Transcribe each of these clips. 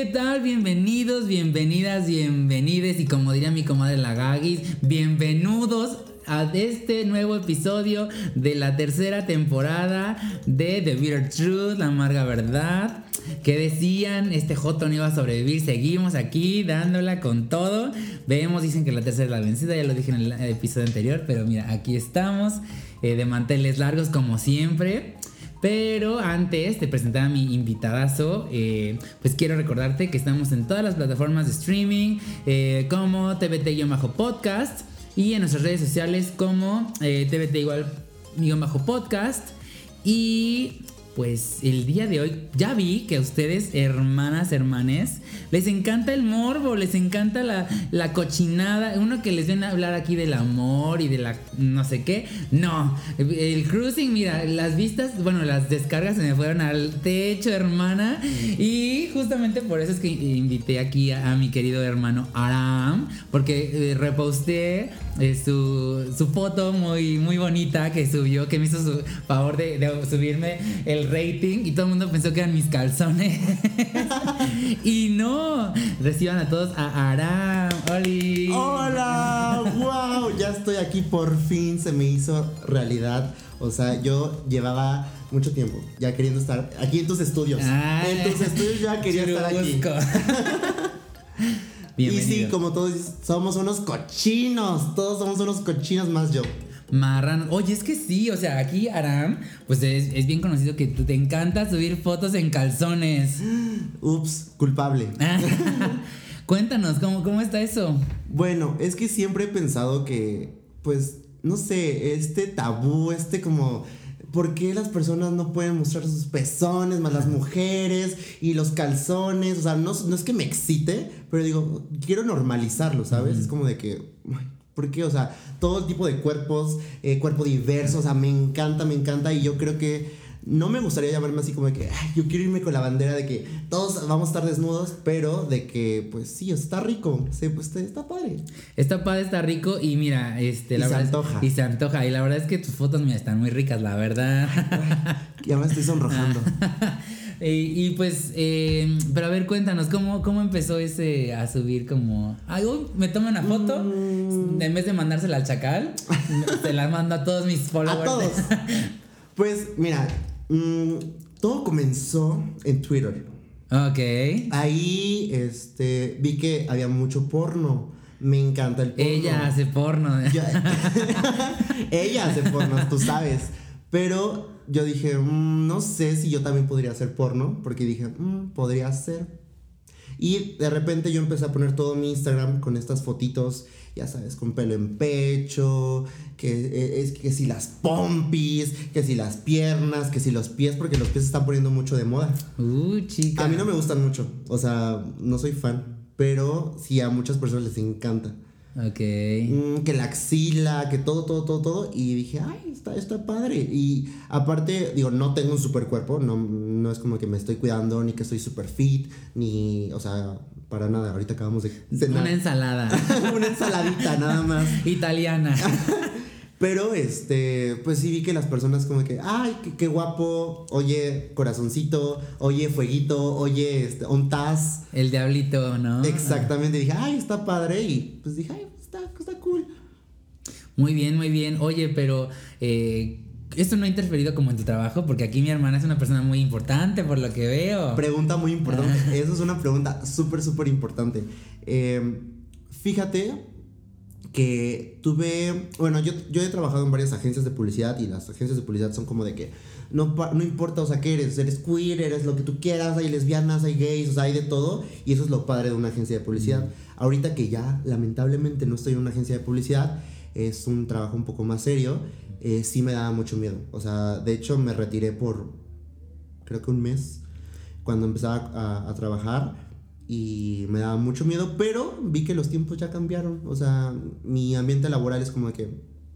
¿Qué tal? Bienvenidos, bienvenidas, bienvenides y como diría mi comadre la Gagis, bienvenidos a este nuevo episodio de la tercera temporada de The Bitter Truth, la amarga verdad. Que decían, este Joto iba a sobrevivir, seguimos aquí dándola con todo. Vemos, dicen que la tercera es la vencida, ya lo dije en el episodio anterior, pero mira, aquí estamos, eh, de manteles largos como siempre. Pero antes de presentar a mi invitadazo, eh, pues quiero recordarte que estamos en todas las plataformas de streaming, eh, como TBT-podcast y en nuestras redes sociales como eh, TBT-podcast. Y pues el día de hoy ya vi que a ustedes, hermanas, hermanes, les encanta el morbo, les encanta la, cochinada. Uno que les viene a hablar aquí del amor y de la no sé qué. No, el cruising, mira, las vistas, bueno, las descargas se me fueron al techo, hermana. Y justamente por eso es que invité aquí a, mi querido hermano Aram, porque eh, reposté eh, su, su, foto muy, muy bonita que subió, que me hizo su favor de, de subirme el rating y todo el mundo pensó que eran mis calzones. y no, reciban a todos a Aram. ¡Oli! ¡Hola! ¡Wow! Ya estoy aquí, por fin se me hizo realidad. O sea, yo llevaba mucho tiempo ya queriendo estar aquí en tus estudios. en tus estudios ya quería estar aquí. y sí, como todos somos unos cochinos, todos somos unos cochinos más yo marrano. Oye, es que sí, o sea, aquí Aram, pues es, bien conocido que te encanta subir fotos en calzones. Ups, culpable. Cuéntanos, ¿cómo, ¿cómo está eso? Bueno, es que siempre he pensado que, pues, no sé, este tabú, este como... ¿Por qué las personas no pueden mostrar sus pezones, más las mujeres y los calzones? O sea, no, no es que me excite, pero digo, quiero normalizarlo, ¿sabes? Es como de que, porque, o sea, todo tipo de cuerpos, eh, cuerpo diverso, o sea, me encanta, me encanta y yo creo que no me gustaría llamarme así como de que Ay, yo quiero irme con la bandera de que todos vamos a estar desnudos, pero de que pues sí, está rico, sí, pues está padre. Está padre, está rico y mira, este, la y se antoja. y se antoja y la verdad es que tus fotos mira, están muy ricas, la verdad. ya me estoy sonrojando. Y, pues, eh, pero a ver, cuéntanos, ¿cómo, ¿cómo empezó ese a subir como... Ay, me tomo una foto, mm. en vez de mandársela al chacal, se la mando a todos mis followers. A todos. pues, mira, mm, todo comenzó en Twitter. Ok. Ahí, este, vi que había mucho porno. Me encanta el porno. Ella hace porno. Ella hace porno, tú sabes. Pero yo dije, mm, no sé si yo también podría hacer porno, porque dije, mm, podría ser. Y de repente yo empecé a poner todo mi Instagram con estas fotitos, ya sabes, con pelo en pecho, que eh, es que si las pompis, que si las piernas, que si los pies, porque los pies se están poniendo mucho de moda. Uh, chica. A mí no me gustan mucho, o sea, no soy fan, pero sí a muchas personas les encanta. Ok. Mm, que la axila, que todo, todo, todo, todo. Y dije, ay, está, está padre. Y aparte, digo, no tengo un super cuerpo, no, no es como que me estoy cuidando, ni que soy super fit, ni, o sea, para nada. Ahorita acabamos de Una ensalada. Una ensaladita, nada más. Italiana. Pero este, pues sí vi que las personas como que, ay, qué, guapo, oye, corazoncito, oye, fueguito, oye, este, un taz. El diablito, ¿no? Exactamente, dije, ay, está padre. Y pues dije, ay, está, está cool. Muy bien, muy bien. Oye, pero eh, esto no ha interferido como en tu trabajo, porque aquí mi hermana es una persona muy importante, por lo que veo. Pregunta muy importante. Eso es una pregunta súper, súper importante. Eh, fíjate que tuve, bueno, yo, yo he trabajado en varias agencias de publicidad y las agencias de publicidad son como de que no, no importa, o sea, que eres, eres queer, eres lo que tú quieras, hay lesbianas, hay gays, o sea, hay de todo y eso es lo padre de una agencia de publicidad. Ahorita que ya lamentablemente no estoy en una agencia de publicidad, es un trabajo un poco más serio, eh, sí me daba mucho miedo, o sea, de hecho me retiré por creo que un mes cuando empezaba a, a trabajar y me daba mucho miedo, pero vi que los tiempos ya cambiaron. O sea, mi ambiente laboral es como de que,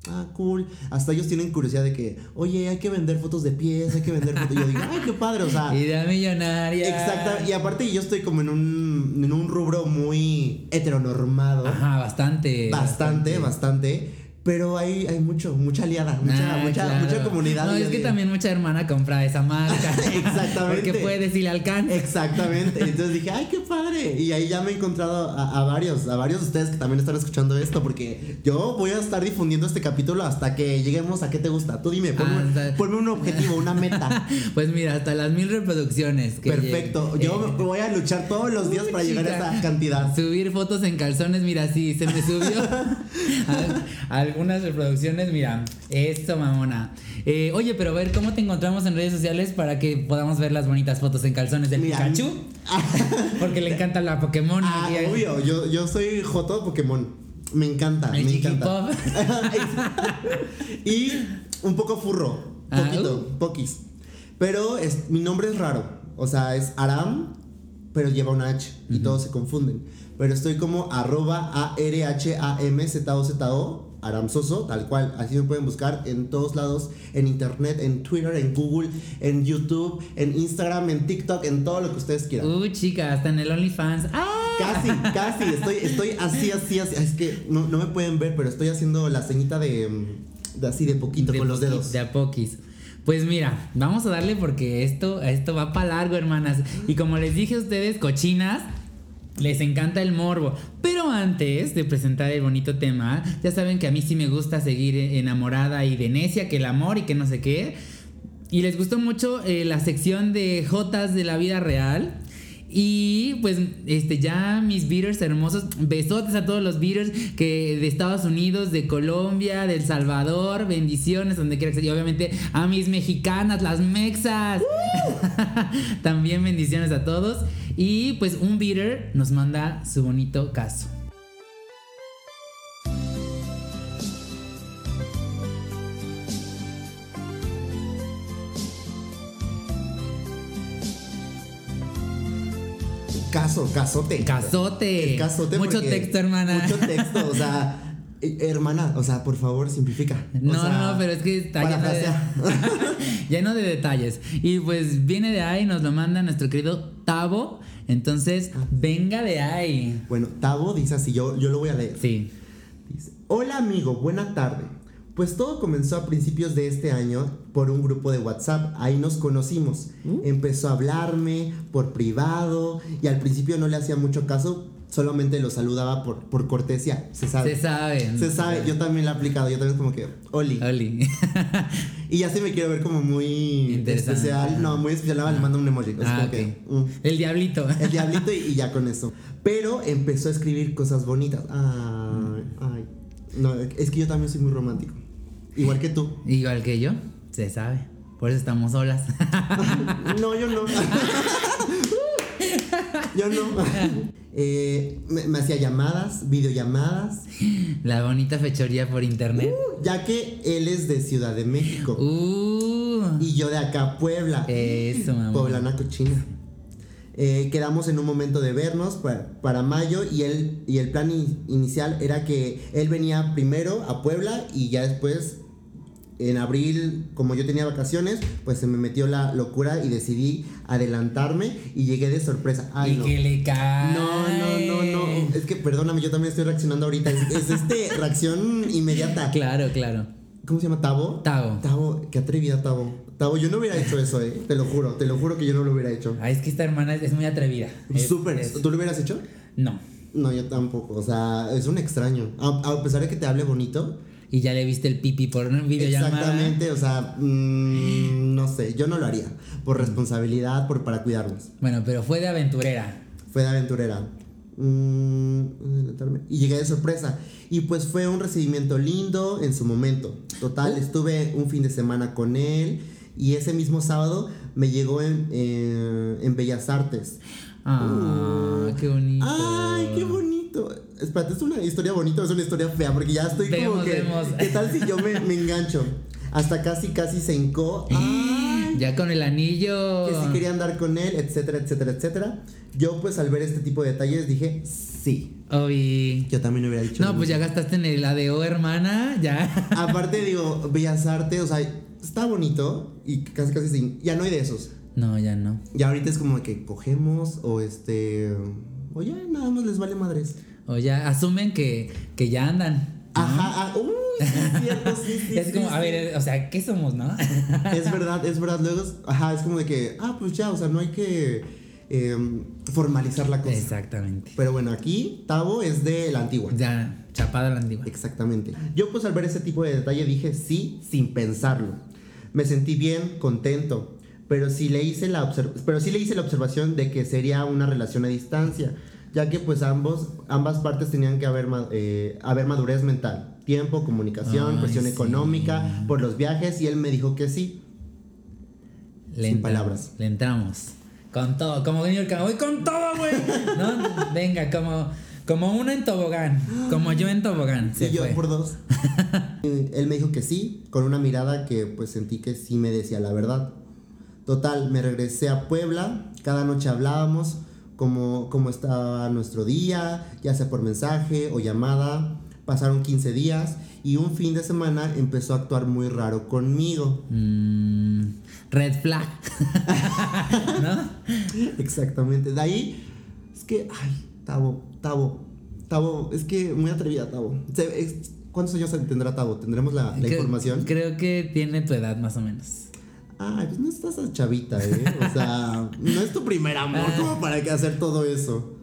ah, cool. Hasta ellos tienen curiosidad de que, oye, hay que vender fotos de pies, hay que vender fotos. Y yo digo, ay, qué padre, o sea. Idea millonaria. Exacto. Y aparte, yo estoy como en un, en un rubro muy heteronormado. Ajá, bastante. Bastante, bastante. Pero hay, hay mucho, mucha aliada, mucha, Ah, mucha, claro. mucha comunidad. No, es que también mucha hermana compra esa marca. Exactamente. Porque puede si le alcanza. Exactamente. Entonces dije, ay, qué padre. Y ahí ya me he encontrado a, a varios, a varios de ustedes que también están escuchando esto, porque yo voy a estar difundiendo este capítulo hasta que lleguemos a qué te gusta. Tú dime, ponme, Ah, ponme un objetivo, una meta. Pues mira, hasta las mil reproducciones. que Perfecto. Yo Eh, voy a luchar todos los días uy, para llegar a esa cantidad. Subir fotos en calzones, mira, sí, se me subió. a- algunas reproducciones, mira, esto, mamona. Eh, oye, pero a ver, ¿cómo te encontramos en redes sociales para que podamos ver las bonitas fotos en calzones del Mira, Pikachu? Porque le encanta la Pokémon. Ah, obvio. Yo, yo soy Joto Pokémon. Me encanta, El me encanta. y un poco furro. Ah, Poquito, poquis. Pero es, mi nombre es raro. O sea, es Aram, pero lleva una H. Y todos se confunden. Pero estoy como arroba A-R-H-A-M-Z-O-Z-O. Aram Soso, tal cual. Así me pueden buscar en todos lados. En internet, en Twitter, en Google, en YouTube, en Instagram, en TikTok, en todo lo que ustedes quieran. Uy, chica, hasta en el OnlyFans. ¡Ah! Casi, casi, estoy, estoy así, así, así. Es que no, no me pueden ver, pero estoy haciendo la ceñita de, de así de poquito De con los dedos. De a poquis. Pues mira, vamos a darle porque esto, esto va para largo, hermanas. Y como les dije a ustedes, cochinas, les encanta el morbo. Pero antes de presentar el bonito tema, ya saben que a mí sí me gusta seguir enamorada y de necia, que el amor y que no sé qué. Y les gustó mucho eh, la sección de Jotas de la vida real. Y pues este ya mis beaters hermosos, besotes a todos los beaters que de Estados Unidos, de Colombia, de El Salvador, bendiciones donde quiera que sea. Y obviamente a mis mexicanas, las mexas. También bendiciones a todos. Y pues un beater nos manda su bonito caso. Caso, casote. Casote. El casote. Mucho texto, hermana. Mucho texto, o sea. eh, Hermana, o sea, por favor, simplifica. O No, sea, no, pero es que está lleno de, lleno de detalles. Y pues viene de ahí, nos lo manda nuestro querido Tavo. Entonces, venga de ahí. Bueno, Tavo dice así, yo, yo lo voy a leer. Sí. Dice, Hola amigo, buena tarde. Pues todo comenzó a principios de este año por un grupo de WhatsApp. Ahí nos conocimos. Empezó a hablarme por privado y al principio no le hacía mucho caso, solamente lo saludaba por, por cortesía. Se sabe. Se sabe. Se sabe, yo también lo he aplicado, yo también como que, Oli. Oli. Y ya se me quiero ver como muy especial. No, muy especial, le mando un emoji. Ah, como ok. que, mm. El diablito. El diablito y, y ya con eso. Pero empezó a escribir cosas bonitas. Ay, ay. No, es que yo también soy muy romántico. Igual que tú. Igual que yo. Se sabe. Por eso estamos solas. No, yo no. yo no. Eh, me, me hacía llamadas, videollamadas, La bonita fechoría por internet. ya que él es de Ciudad de México Uh. y yo de acá, Puebla. Eso, mamá. Poblana cochina. Eh, quedamos en un momento de vernos para, para mayo y, él, y el plan in- inicial era que él venía primero a Puebla y ya después en abril, como yo tenía vacaciones, pues se me metió la locura y decidí adelantarme y llegué de sorpresa. Ay, y no. que le cae. No, no, no, no. Es que perdóname, yo también estoy reaccionando ahorita. Es, es este reacción inmediata. Claro, claro. ¿Cómo se llama? ¿Tavo? Tavo. Tavo, qué atrevida Tavo. Tavo, yo no hubiera hecho eso, eh. Te lo juro, te lo juro que yo no lo hubiera hecho. Ay, es que esta hermana es, muy atrevida. Súper. ¿Tú lo hubieras hecho? No. No, yo tampoco. O sea, es un extraño. A, a pesar de que te hable bonito. Y ya le viste el pipi por una videollamada. Exactamente. O sea, mm, no sé. Yo no lo haría. Por responsabilidad, por para cuidarnos. Bueno, pero fue de aventurera. Fue de aventurera. Mm, y llegué de sorpresa. Y pues fue un recibimiento lindo en su momento. Total, estuve un fin de semana con él y ese mismo sábado me llegó en, en Bellas Artes. Ah, qué bonito. Ay, qué bonito. Espérate, ¿es una historia bonita o es una historia fea? Porque ya estoy como Vemos, que. vemos. ¿Qué tal si yo me, me engancho? Hasta casi, casi se hincó. Ay, Ya con el anillo. que si quería andar con él, etcétera, etcétera, etcétera. Yo, pues, al ver este tipo de detalles, dije, sí. Oye. Yo también hubiera dicho. No, lo pues ya gastaste en el ADO, hermana. Ya. Aparte, digo, Bellas Artes, o sea, está bonito y casi, casi sin. Ya no hay de esos. No, ya no. Ya ahorita es como que cogemos o este. O ya nada más les vale madres. O ya asumen que, que ya andan. ¿no? Ajá, ah, uy, es cierto, sí, sí. es sí, como, a sí. ver, o sea, ¿qué somos, no? Es verdad, es verdad. Luego, ajá, es como de que, ah, pues ya, o sea, no hay que em, formalizar la cosa. Exactamente. Pero bueno, aquí Tavo es de la antigua. Ya, chapada la antigua. Exactamente. Yo pues al ver ese tipo de detalle dije sí sin pensarlo. Me sentí bien, contento, pero sí le hice la pero sí le hice la observación de que sería una relación a distancia, ya que pues ambos ambas partes tenían que haber eh, haber madurez mental, tiempo, comunicación, Ay, presión sí. económica por los viajes y él me dijo que sí. Le Sin entramos, palabras. Le entramos. Con todo. Como New York. Voy con todo, güey. ¿No? Venga, como, como uno en tobogán. Como yo en tobogán. Y yo fue. por dos. Él me dijo que sí, con una mirada que pues sentí que sí me decía la verdad. Total, me regresé a Puebla, cada noche hablábamos cómo, cómo estaba nuestro día, ya sea por mensaje o llamada. Pasaron 15 días y un fin de semana empezó a actuar muy raro conmigo. Mm, red flag. ¿No? Exactamente. De ahí, es que, ay, Tavo, Tavo, Tavo, es que muy atrevida, Tavo. ¿Cuántos años tendrá Tavo? ¿Tendremos la, la Creo- información? Creo que tiene tu edad más o menos. Ay, pues no estás a chavita, ¿eh? O sea, no es tu primer amor Ah. como para que hacer todo eso.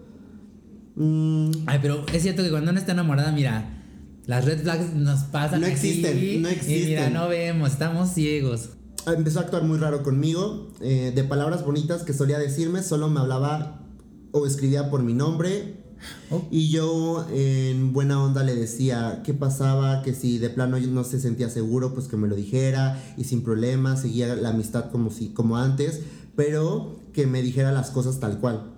Mm, Ay, pero es cierto que cuando uno está enamorada, mira, las red flags nos pasan No aquí, existen, no Y mira, existen. no vemos, estamos ciegos. empezó a actuar muy raro conmigo. eh, de palabras bonitas que solía decirme, solo me hablaba o escribía por mi nombre. Y yo en buena onda le decía qué pasaba, que si de plano no se sentía seguro, pues que me lo dijera y sin problema, seguía la amistad como, si, como antes, pero que me dijera las cosas tal cual.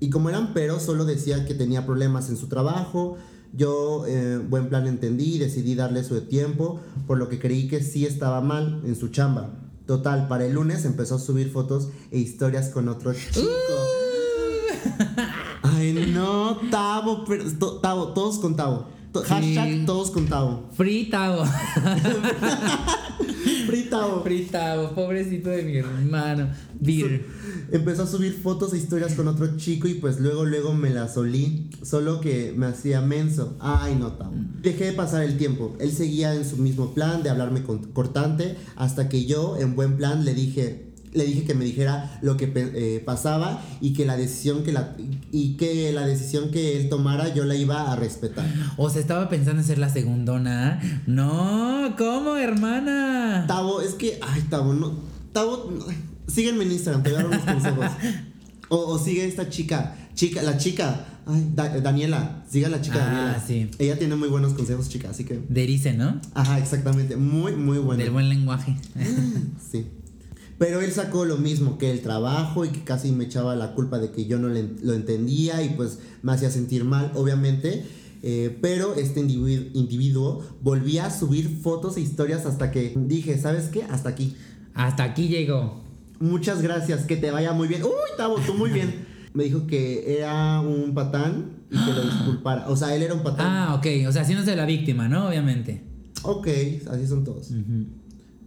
Y como eran pero, solo decía que tenía problemas en su trabajo. Yo, eh, buen plan entendí y decidí darle su tiempo, por lo que creí que sí estaba mal en su chamba. Total, para el lunes empezó a subir fotos e historias con otro chico. Ay, no, Tavo, pero- to- Tavo, todos con Tavo. To- Sí. Hashtag todos con Tavo. Free Tavo. Free Tavo. Free Tavo, pobrecito de mi hermano. Beer. Empezó a subir fotos e historias con otro chico y pues luego, luego me las olí. Solo que me hacía menso. Ay, no, Tavo. Dejé de pasar el tiempo. Él seguía en su mismo plan de hablarme con- cortante hasta que yo, en buen plan, le dije... Le dije que me dijera lo que eh, pasaba y que la decisión que la y que la decisión que él tomara yo la iba a respetar. O se estaba pensando en ser la segundona. No, ¿cómo, hermana? Tavo, es que, ay, Tavo, no. Tavo, no, síguenme en Instagram, te voy a dar unos consejos. O, o sigue esta chica, chica, la chica, ay, Da- Daniela, siga la chica Ah, Daniela. sí. Ella tiene muy buenos consejos, chica, así que, Derice, ¿no? ajá, exactamente, muy, muy bueno. Del buen lenguaje. Sí. Pero él sacó lo mismo que el trabajo y que casi me echaba la culpa de que yo no lo entendía y pues me hacía sentir mal, obviamente. Eh, pero este individu- individuo volvía a subir fotos e historias hasta que dije, ¿sabes qué? Hasta aquí. Hasta aquí llegó. Muchas gracias, que te vaya muy bien. Uy, Tavo, tú muy bien. Me dijo que era un patán y que lo disculpara. O sea, él era un patán. Ah, ok. O sea, haciéndose la víctima, ¿no? Obviamente. Ok, así son todos.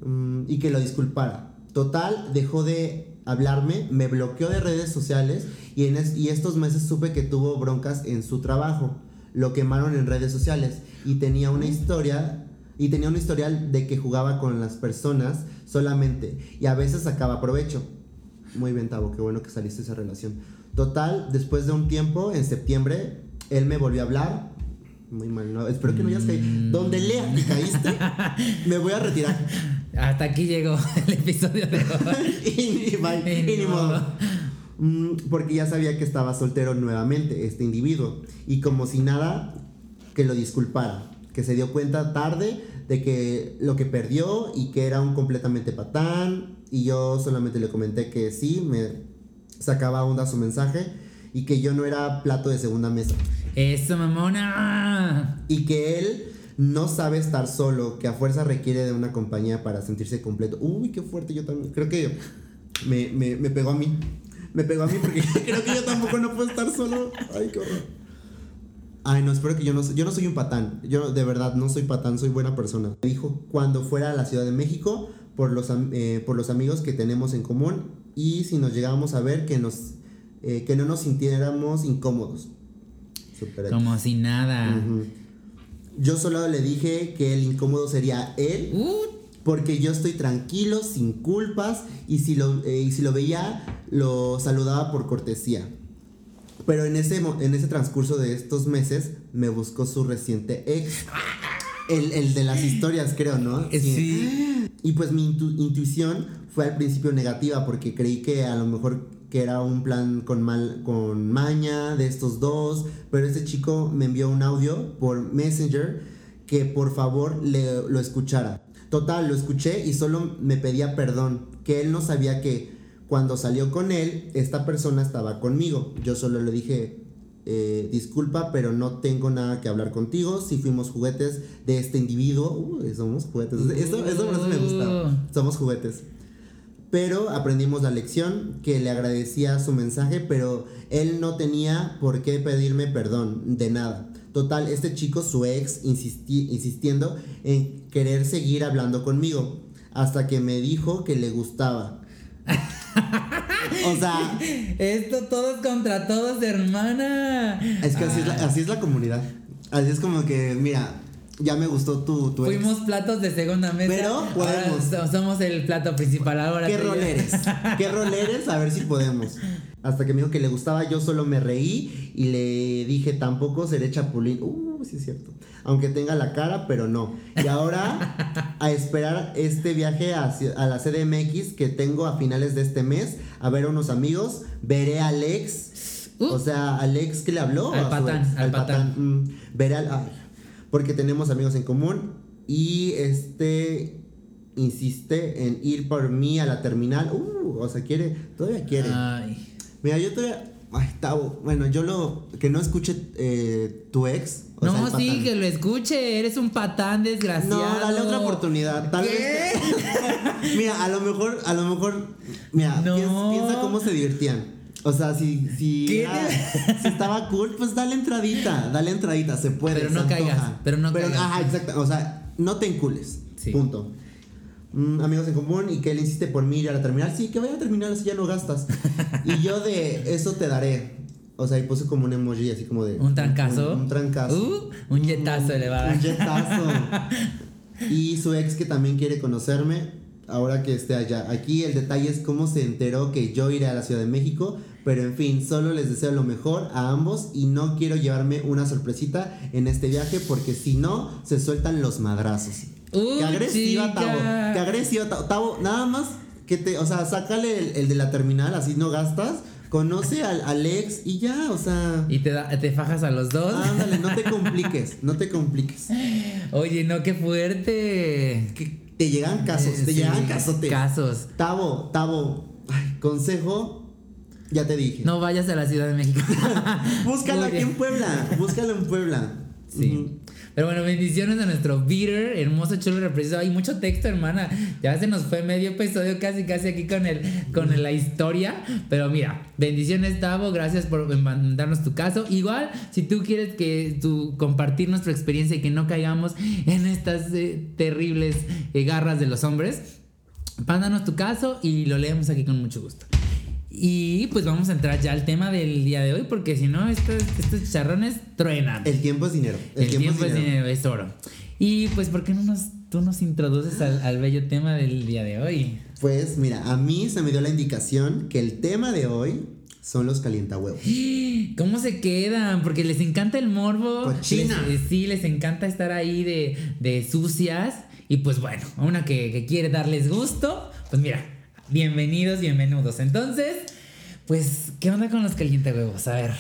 Mm, y que lo disculpara. Total, dejó de hablarme, me bloqueó de redes sociales y, en es- y estos meses supe que tuvo broncas en su trabajo. Lo quemaron en redes sociales y tenía una historia y tenía un historial de que jugaba con las personas solamente y a veces sacaba provecho. Muy bien, Tavo, qué bueno que saliste de esa relación. Total, después de un tiempo, en septiembre, él me volvió a hablar. Muy mal, no, espero que no hayas caído. Donde lea que caíste, me voy a retirar. Hasta aquí llegó el episodio de hoy. y, y Y y ni modo. Mm, porque ya sabía que estaba soltero nuevamente, este individuo. Y como si nada, que lo disculpara. Que se dio cuenta tarde de que lo que perdió y que era un completamente patán. Y yo solamente le comenté que sí, me sacaba onda su mensaje y que yo no era plato de segunda mesa. Eso, mamona. Y que él no sabe estar solo, que a fuerza requiere de una compañía para sentirse completo. Uy, qué fuerte yo también. Creo que me, me, me pegó a mí. Me pegó a mí porque creo que yo tampoco no puedo estar solo. Ay, qué horror. Ay, no, espero que yo no yo no soy un patán. Yo de verdad no soy patán, soy buena persona. Me dijo cuando fuera a la Ciudad de México por los, eh, por los amigos que tenemos en común y si nos llegábamos a ver que nos eh, que no nos sintiéramos incómodos. Como si nada. Yo solo le dije que el incómodo sería él. Uh. Porque yo estoy tranquilo, sin culpas, y si lo, eh, y si lo veía, lo saludaba por cortesía. Pero en ese, en ese transcurso de estos meses me buscó su reciente ex. El, de las historias, creo, ¿no? Eh, sí. Y pues mi intuición fue al principio negativa porque creí que a lo mejor que era un plan con, mal, con maña de estos dos, pero este chico me envió un audio por Messenger que por favor le, lo escuchara. Total, lo escuché y solo me pedía perdón, que él no sabía que cuando salió con él, esta persona estaba conmigo. Yo solo le dije, eh, disculpa, pero no tengo nada que hablar contigo. Si fuimos juguetes de este individuo, uh, somos juguetes. Eso, eso me gusta. Uh. Somos juguetes. Pero aprendimos la lección, que le agradecía su mensaje, pero él no tenía por qué pedirme perdón, de nada. Total, este chico, su ex, insistiendo en querer seguir hablando conmigo, hasta que me dijo que le gustaba. o sea. Esto todos contra todos, hermana. Es que así, es la, así es la comunidad. Así es como que, mira, ya me gustó tu, tu Fuimos platos de segunda mesa. Pero podemos. somos el plato principal ahora. ¿Qué roleres? ¿Qué roleres? A ver si podemos. Hasta que me dijo que le gustaba, yo solo me reí y le dije, tampoco seré chapulín. Uh, sí es cierto aunque tenga la cara, pero no. Y ahora a esperar este viaje a, la CDMX que tengo a finales de este mes, a ver a unos amigos, veré a Alex, uh. o sea, Alex que le habló. Al patán, al, patán. Mm, veré al... porque tenemos amigos en común y este insiste en ir por mí a la terminal. Uh, o sea, quiere, todavía quiere. Ay. Mira, yo todavía Ay, Tavo, bueno, yo lo. Que no escuche eh, tu ex. no, sí, que lo escuche. Eres un patán desgraciado. No, dale otra oportunidad. Tal vez. mira, a lo mejor, a lo mejor. Mira, piensa, cómo se divertían. O sea, si, si, si estaba cool, pues dale entradita, dale entradita, se puede. Pero no caigas, pero no caigas. Ajá, exacto, o sea, no te encules, sí. punto. Mm, amigos en común y que él insiste por mí ir a la terminal. Sí, que vaya a terminar si ya no gastas. y yo de eso te daré. O sea, y puse como un emoji así como de. ¿Un trancazo? Un, trancazo. Uh, un yetazo le va Un yetazo. y su ex que también quiere conocerme. Ahora que esté allá. Aquí el detalle es cómo se enteró que yo iré a la Ciudad de México. Pero en fin, solo les deseo lo mejor a ambos y no quiero llevarme una sorpresita en este viaje porque si no, se sueltan los madrazos. Uh, qué agresiva. Tavo. Qué agresiva, Tavo. Tavo. Nada más que te, o sea, sácale el, de la terminal, así no gastas. Conoce al Alex y ya, o sea. Y te, te fajas a los dos. Ándale, no te compliques, no te compliques. Oye, no, qué fuerte. Que te llegan casos, te llegan casotes. Casos. Tavo, Tavo, ay, consejo, ya te dije. No vayas a la Ciudad de México. Búscalo aquí en Puebla, búscalo en Puebla. Sí. Pero bueno, bendiciones a nuestro beater, hermoso, chulo, representado. Hay mucho texto, hermana. Ya se nos fue medio episodio casi, casi aquí con, el, con la historia. Pero mira, bendiciones, Tavo. Gracias por mandarnos tu caso. Igual, si tú quieres que tú compartir nuestra experiencia y que no caigamos en estas eh, terribles eh, garras de los hombres, mándanos tu caso y lo leemos aquí con mucho gusto. Y pues vamos a entrar ya al tema del día de hoy, porque si no, estos, estos charrones truenan. El tiempo es dinero. El, tiempo, es, dinero. es oro. Y pues, ¿por qué no nos, tú nos introduces al, bello tema del día de hoy? Pues mira, a mí se me dio la indicación que el tema de hoy son los calientahuevos. ¿Cómo se quedan? Porque les encanta el morbo. Cochina. Les, sí, les encanta estar ahí de, de sucias. Y pues bueno, una que, que quiere darles gusto, pues mira, Bienvenidos, bienvenidos. Entonces, Pues, ¿qué onda con los calientahuevos? A ver.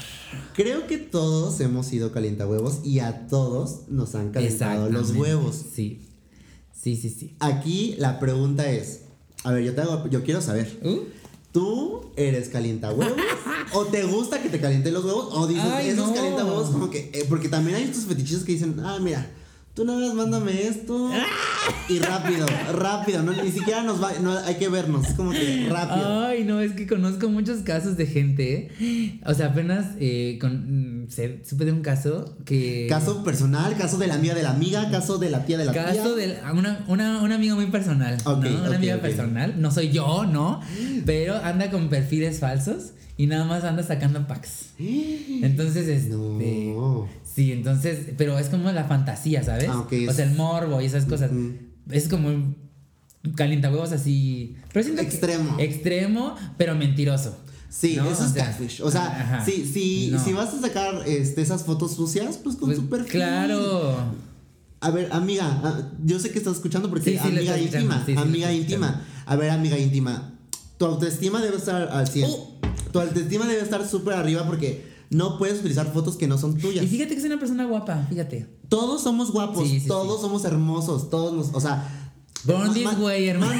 Creo que todos hemos sido calientahuevos y a todos nos han calentado los huevos. Sí. Sí, sí, sí. Aquí la pregunta es, a ver, yo te hago, yo quiero saber, Uh, ¿tú eres calientahuevos o te gusta que te calienten los huevos o dices Ay, esos no. calientahuevos como que eh, porque también hay estos fetichistas que dicen, "Ah, mira, Tú nada más mándame esto y rápido, rápido, no, ni siquiera nos va, no, hay que vernos, es como que rápido. Ay, no, es que conozco muchos casos de gente. O sea, apenas eh, con, mm, se- supe de un caso que. Caso personal, caso de la amiga de la amiga, caso de la tía de la tía. Caso de la- una, una, una amiga muy personal. Ok, ¿no? Una amiga personal. No soy yo, ¿no? Pero anda con perfiles falsos y nada más anda sacando packs. Entonces, este. No. Sí, entonces. Pero es como la fantasía, ¿sabes? Ah, ok, O sea, el morbo y esas cosas. Es como un calientahuevos así. Pero siento que- Extremo. extremo, pero mentiroso. Sí, ¿no? eso O es sea, catfish. O sea, ajá. si, si, No. si vas a sacar este, esas fotos sucias, pues con Pues, su perfil. Claro. A ver, amiga, ah, yo sé que estás escuchando porque Sí, sí, amiga íntima, sí, sí, amiga íntima. A ver, amiga íntima, tu autoestima debe estar al 100. Oh. Tu autoestima debe estar súper arriba porque no puedes utilizar fotos que no son tuyas. Y fíjate que es una persona guapa, fíjate. Todos somos guapos, Sí, sí, todos somos hermosos, todos nos, o sea, ma- way, hermano.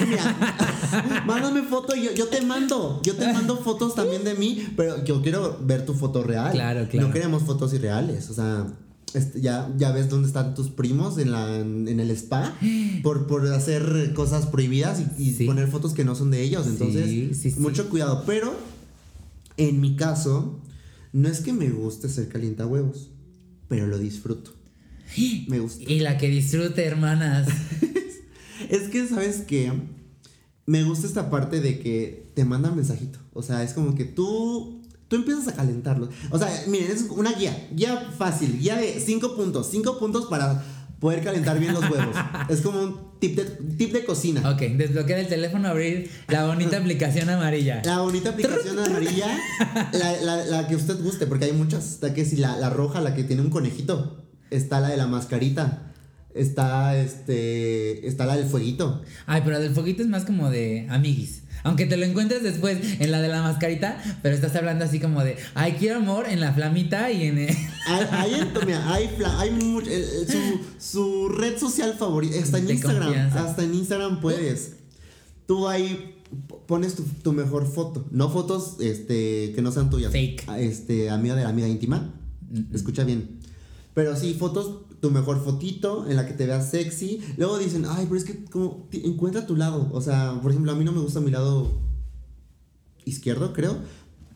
mándame foto, yo, yo te mando, yo te mando fotos también de mí, pero yo quiero ver tu foto real. Claro, claro. No queremos fotos irreales, o sea, este, ya, ya ves dónde están tus primos en, la, en el spa por, por hacer cosas prohibidas y, y Sí. poner fotos que no son de ellos, entonces Sí, sí, sí. mucho cuidado, pero en mi caso, no es que me guste ser calienta huevos, pero lo disfruto. Me gusta. Y la que disfrute, hermanas. Es que, ¿sabes qué? Me gusta esta parte de que te mandan mensajito. O sea, es como que tú, tú empiezas a calentarlo. O sea, miren, es una guía. Guía fácil. Guía de cinco puntos. Cinco puntos para poder calentar bien los huevos. es como un tip de, tip de cocina. Ok, desbloquear el teléfono, abrir la bonita aplicación amarilla. La bonita aplicación amarilla, la, la- la que usted guste, porque hay muchas. Está que si la, la roja, la que tiene un conejito. Está la de la mascarita. Está este. Está la del fueguito. Ay, pero del foguito es más como de amiguis. Aunque te lo encuentres después en la de la mascarita, pero estás hablando así como de, ay, quiero amor en la flamita y en... el- Hay, hay, en- mira, hay, hay mucho- el- el- su, su red social favorita. Está en Instagram. confianza. Hasta en Instagram puedes. Tú ahí pones tu, tu mejor foto. No fotos este, que no sean tuyas. Fake. Ah, Este, amiga de la amiga íntima. Escucha bien. Pero sí, fotos, tu mejor fotito en la que te veas sexy. Luego dicen, ay, pero es que como encuentra tu lado. O sea, por ejemplo, a mí no me gusta mi lado izquierdo, creo.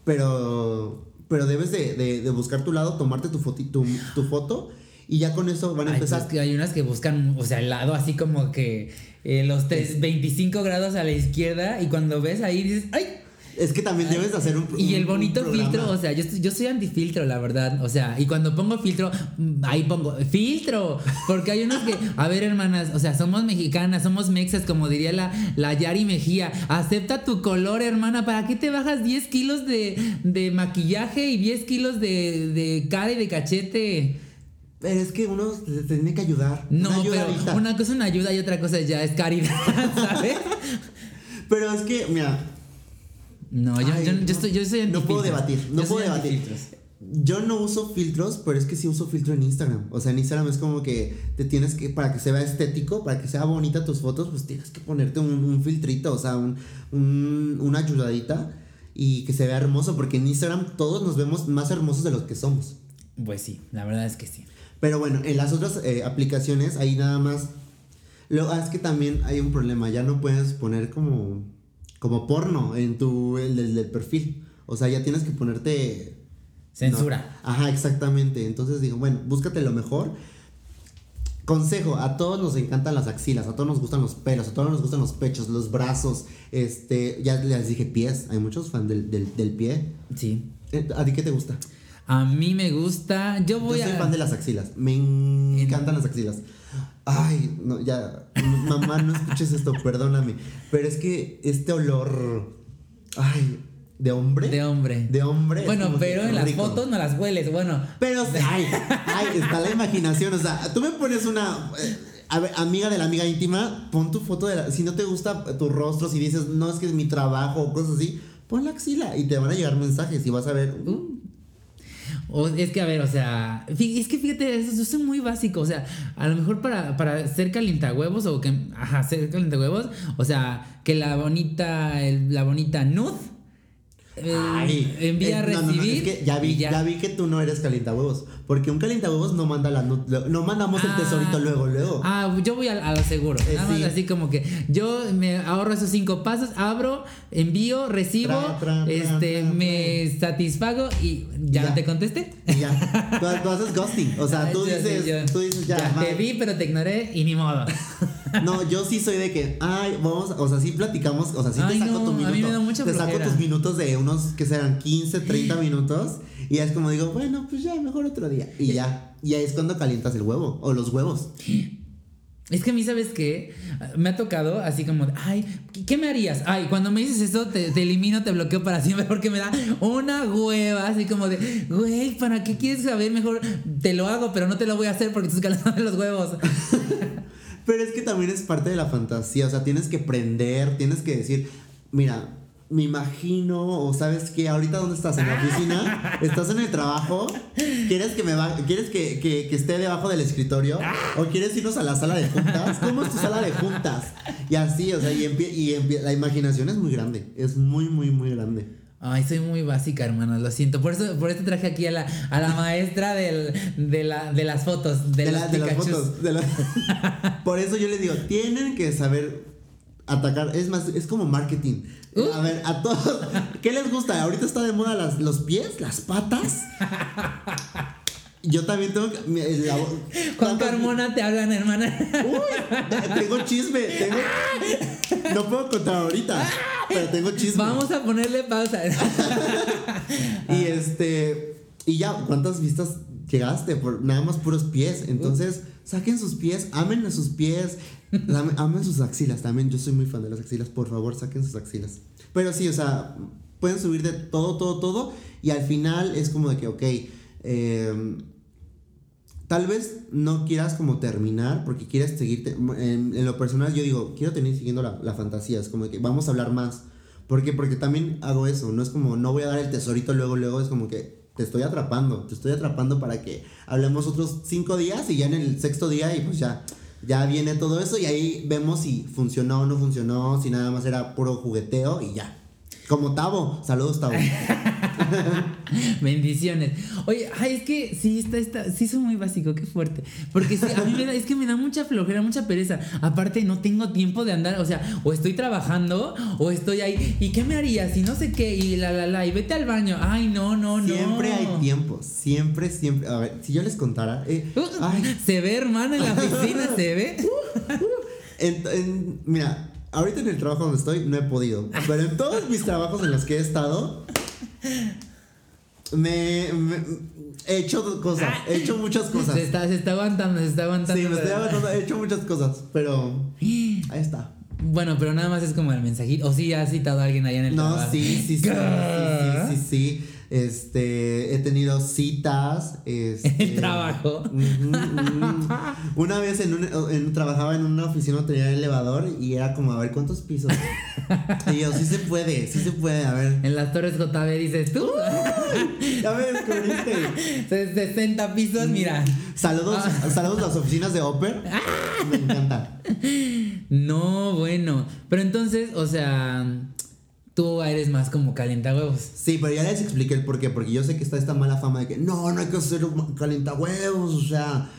Pero, pero debes de, de- de buscar tu lado, tomarte tu, foti- tu, tu foto y ya con eso van a Ay, pues empezar. que hay unas que buscan, o sea, el lado así como que eh, los tres- 25 grados a la izquierda y cuando ves ahí dices, ¡ay! Es que también debes de hacer un Y el bonito filtro, o sea, yo, yo soy antifiltro, la verdad. O sea, y cuando pongo filtro, mm, ahí pongo filtro. Porque hay unos que, a ver, hermanas, o sea, somos mexicanas, somos mexas, como diría la, la Yari Mejía. Acepta tu color, hermana. ¿Para qué te bajas 10 kilos de, de maquillaje y 10 kilos de, de cara y de cachete? Pero es que uno te tiene que ayudar. No, una pero una cosa es una ayuda y otra cosa ya es caridad, ¿sabes? Pero es que, mira, No, yo, Ay, yo, yo no. estoy, yo soy No puedo debatir, no Yo puedo debatir. Yo no uso filtros, pero es que sí uso filtro en Instagram. O sea, en Instagram es como que te tienes que, para que se vea estético, para que sea bonita tus fotos, pues tienes que ponerte un, un filtrito, o sea, un, un- una ayudadita y que se vea hermoso, porque en Instagram todos nos vemos más hermosos de los que somos. Pues sí, la verdad es que sí. Pero bueno, en las otras eh, aplicaciones ahí nada más. Lo ah, es que también hay un problema, ya no puedes poner como como porno en tu el, del perfil. O sea, ya tienes que ponerte Censura. no. Ajá, exactamente. Entonces digo, bueno, búscate lo mejor. Consejo, a todos nos encantan las axilas, a todos nos gustan los pelos, a todos nos gustan los pechos, los brazos, este, ya les dije pies, hay muchos fans del, del, del pie. Sí. Eh, ¿A ti qué te gusta? A mí me gusta. Yo voy Yo soy a. fan de las axilas. Me encantan las axilas. Ay, no, ya. Mamá, no escuches esto, perdóname. Pero es que este olor. Ay, ¿de hombre? De hombre. De hombre. Bueno, pero en las fotos no las hueles. Bueno. Pero, ay, ay, está la imaginación. O sea, tú me pones una. eh, a ver, amiga de la amiga íntima, pon tu foto de la. Si no te gusta tu rostro, si dices, no es que es mi trabajo o cosas así, pon la axila y te van a llegar mensajes y vas a ver. Uh. O es que, a ver, o sea, es que fíjate, eso, es muy básico. O sea, a lo mejor para, para ser calientahuevos o que, ajá, ser calientahuevos, o sea, que la bonita, la bonita nud eh, Ay, envía a eh, no, no, no, recibir. es que ya vi, ya. vi que tú no eres calientahuevos. Porque un calientahuevos no manda la no mandamos el Ah. tesorito luego, luego. Ah, yo voy a, a lo seguro. Eh, Nada más sí. así como que yo me ahorro esos cinco pasos, abro, envío, recibo, Tra, tra, tra, este, me satisfago y ya, Ya. te contesté. Y ya. Tú, tú haces ghosting. O sea, tú dices, tú dices ya. te bye. vi, pero te ignoré y ni modo. No, yo sí soy de que, ay, vamos, o sea, sí platicamos, o sea, sí Ay, te saco no, tu a mí minuto. me da mucha te saco flojera. tus minutos de unos que serán 15, 30 minutos. Y es como digo, bueno, pues ya, mejor otro día. Y ya. Y ahí es cuando calientas el huevo. O los huevos. Es que a mí, ¿sabes qué? Me ha tocado así como, ay, ¿qué- ¿qué me harías? Ay, cuando me dices eso, te, te elimino, te bloqueo para siempre porque me da una hueva, así como de, güey, ¿para qué quieres saber? Mejor te lo hago, pero no te lo voy a hacer porque estás calentando los huevos. Pero es que también es parte de la fantasía. O sea, tienes que prender, tienes que decir, mira. Me imagino, o sabes que ahorita dónde estás, en la oficina, estás en el trabajo, quieres que me va, quieres que, que- que esté debajo del escritorio, o quieres irnos a la sala de juntas, ¿cómo es tu sala de juntas? Y así, o sea, y, la imaginación es muy grande, es muy, muy, muy grande. Ay, soy muy básica, hermano, lo siento. Por eso, por eso traje aquí a la, a la maestra del, de, la, de las fotos, de, De, la- de las fotos. de la- Por eso yo les digo, tienen que saber atacar. Es más, es como marketing. Uh. A ver, a todos. ¿Qué les gusta? Ahorita está de moda las, los pies, las patas. Yo también tengo que. la- Juan Carmona te hablan, hermana. Uy, tengo chisme. Tengo, no puedo contar ahorita, pero tengo chisme. Vamos a ponerle pausa. Y este. Y ya, ¿cuántas vistas llegaste? Por nada más puros pies. Entonces, saquen sus pies, amen a sus pies, amen, amen sus axilas también. Yo soy muy fan de las axilas. Por favor, saquen sus axilas. Pero sí, o sea, pueden subir de todo, todo, todo. Y al final es como de que, ok. Em, Tal vez no quieras como terminar porque quieres seguirte. En, en lo personal, yo digo, quiero tener siguiendo la, la fantasía. Es como que vamos a hablar más. ¿Por qué? Porque también hago eso. No es como, no voy a dar el tesorito luego, luego. Es como que te estoy atrapando. Te estoy atrapando para que hablemos otros cinco días y ya en el sexto día y pues ya. Ya viene todo eso y ahí vemos si funcionó o no funcionó, si nada más era puro jugueteo y ya. Como Tavo. Saludos, Tavo. Bendiciones. Oye, ay, es que sí, está, está, sí, soy muy básico, qué fuerte. Porque sí, a mí me da, es que me da mucha flojera, mucha pereza. Aparte, no tengo tiempo de andar, o sea, o estoy trabajando o estoy ahí. ¿Y qué me harías? Y no sé qué, y la, la, la, y vete al baño. Ay, no, no, no. Siempre hay tiempo. Siempre, siempre. A ver, si yo les contara. eh, Uh, ay, Se ve, hermano, en la oficina, se ve. En- en- mira, ahorita en el trabajo donde estoy no he podido. Pero en todos mis trabajos en los que he estado, me, me- he hecho cosas. He hecho muchas cosas. Se está, se está aguantando, se está aguantando. Sí, me estoy aguantando, He hecho muchas cosas. Pero ahí está. Bueno, pero nada más es como el mensajito. O sí has citado a alguien allá en el No, trabajo. sí, sí, sí, sí, sí, sí, sí. Este, he tenido citas. Este, el trabajo. Una vez en un, en- trabajaba en una oficina, tenía elevador y era como, a ver, ¿cuántos pisos? Y yo, sí se puede, sí se puede, a ver. En las torres JB dices tú. Ya me descubriste. 60 pisos, mira. Saludos, Ah. saludos a las oficinas de Oper. Me encanta. No, bueno. Pero entonces, o sea, tú eres más como calientahuevos. Sí, pero ya les expliqué el por qué, porque yo sé que está esta mala fama de que no, no hay que hacer calientahuevos, o sea,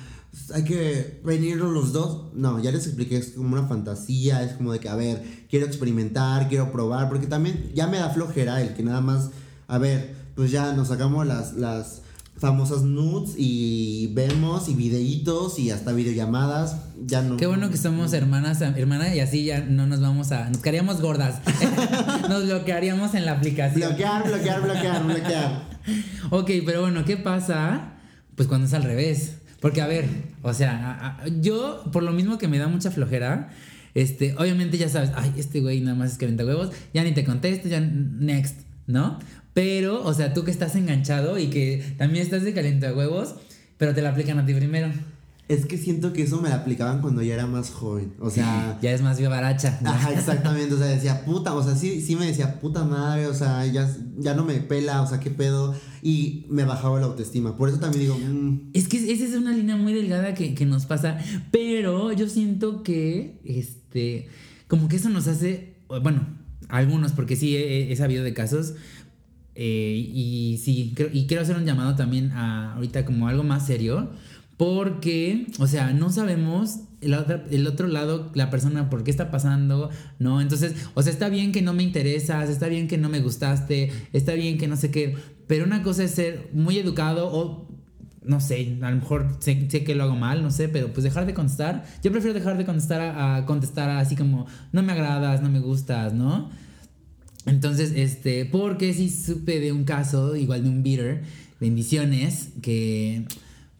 hay que venir los dos. No, ya les expliqué, es como una fantasía, es como de que, a ver, quiero experimentar, quiero probar, porque también ya me da flojera el que nada más, a ver, pues ya nos sacamos las, las famosas nudes y vemos y videitos y hasta videollamadas, ya no. Qué bueno que somos hermanas, hermana, y así ya no nos vamos a. Nos quedaríamos gordas. nos bloquearíamos en la aplicación. Bloquear, bloquear, bloquear, bloquear. Ok, pero bueno, ¿qué pasa? Pues cuando es al revés. Porque, a ver, o sea, a- a- yo, por lo mismo que me da mucha flojera, este, obviamente ya sabes, ay, este güey nada más es calienta huevos, ya ni te contesto, ya next, ¿no? Pero, o sea, tú que estás enganchado y que también estás de calienta huevos, pero te la aplican a ti primero. Es que siento que eso me la aplicaban cuando ya era más joven. O sea. Ya es más vivaracha. Ajá, exactamente. O sea, decía puta. O sea, sí, sí me decía puta madre. O sea, ya, ya no me pela. O sea, qué pedo. Y me bajaba la autoestima. Por eso también digo. mm, Es que esa es una línea muy delgada que, que nos pasa. Pero yo siento que, este, como que eso nos hace, bueno, algunos, porque sí he, he sabido de casos. Eh, y sí, y quiero hacer un llamado también a ahorita como algo más serio. Porque, o sea, no sabemos el otro, el otro lado, la persona, por qué está pasando, ¿no? Entonces, o sea, está bien que no me interesas, está bien que no me gustaste, está bien que no sé qué, pero una cosa es ser muy educado o, no sé, a lo mejor sé, sé que lo hago mal, no sé, pero pues dejar de contestar. Yo prefiero dejar de contestar a contestar así como, no me agradas, no me gustas, ¿no? Entonces, este, porque sí supe de un caso, igual de un beater, bendiciones, que,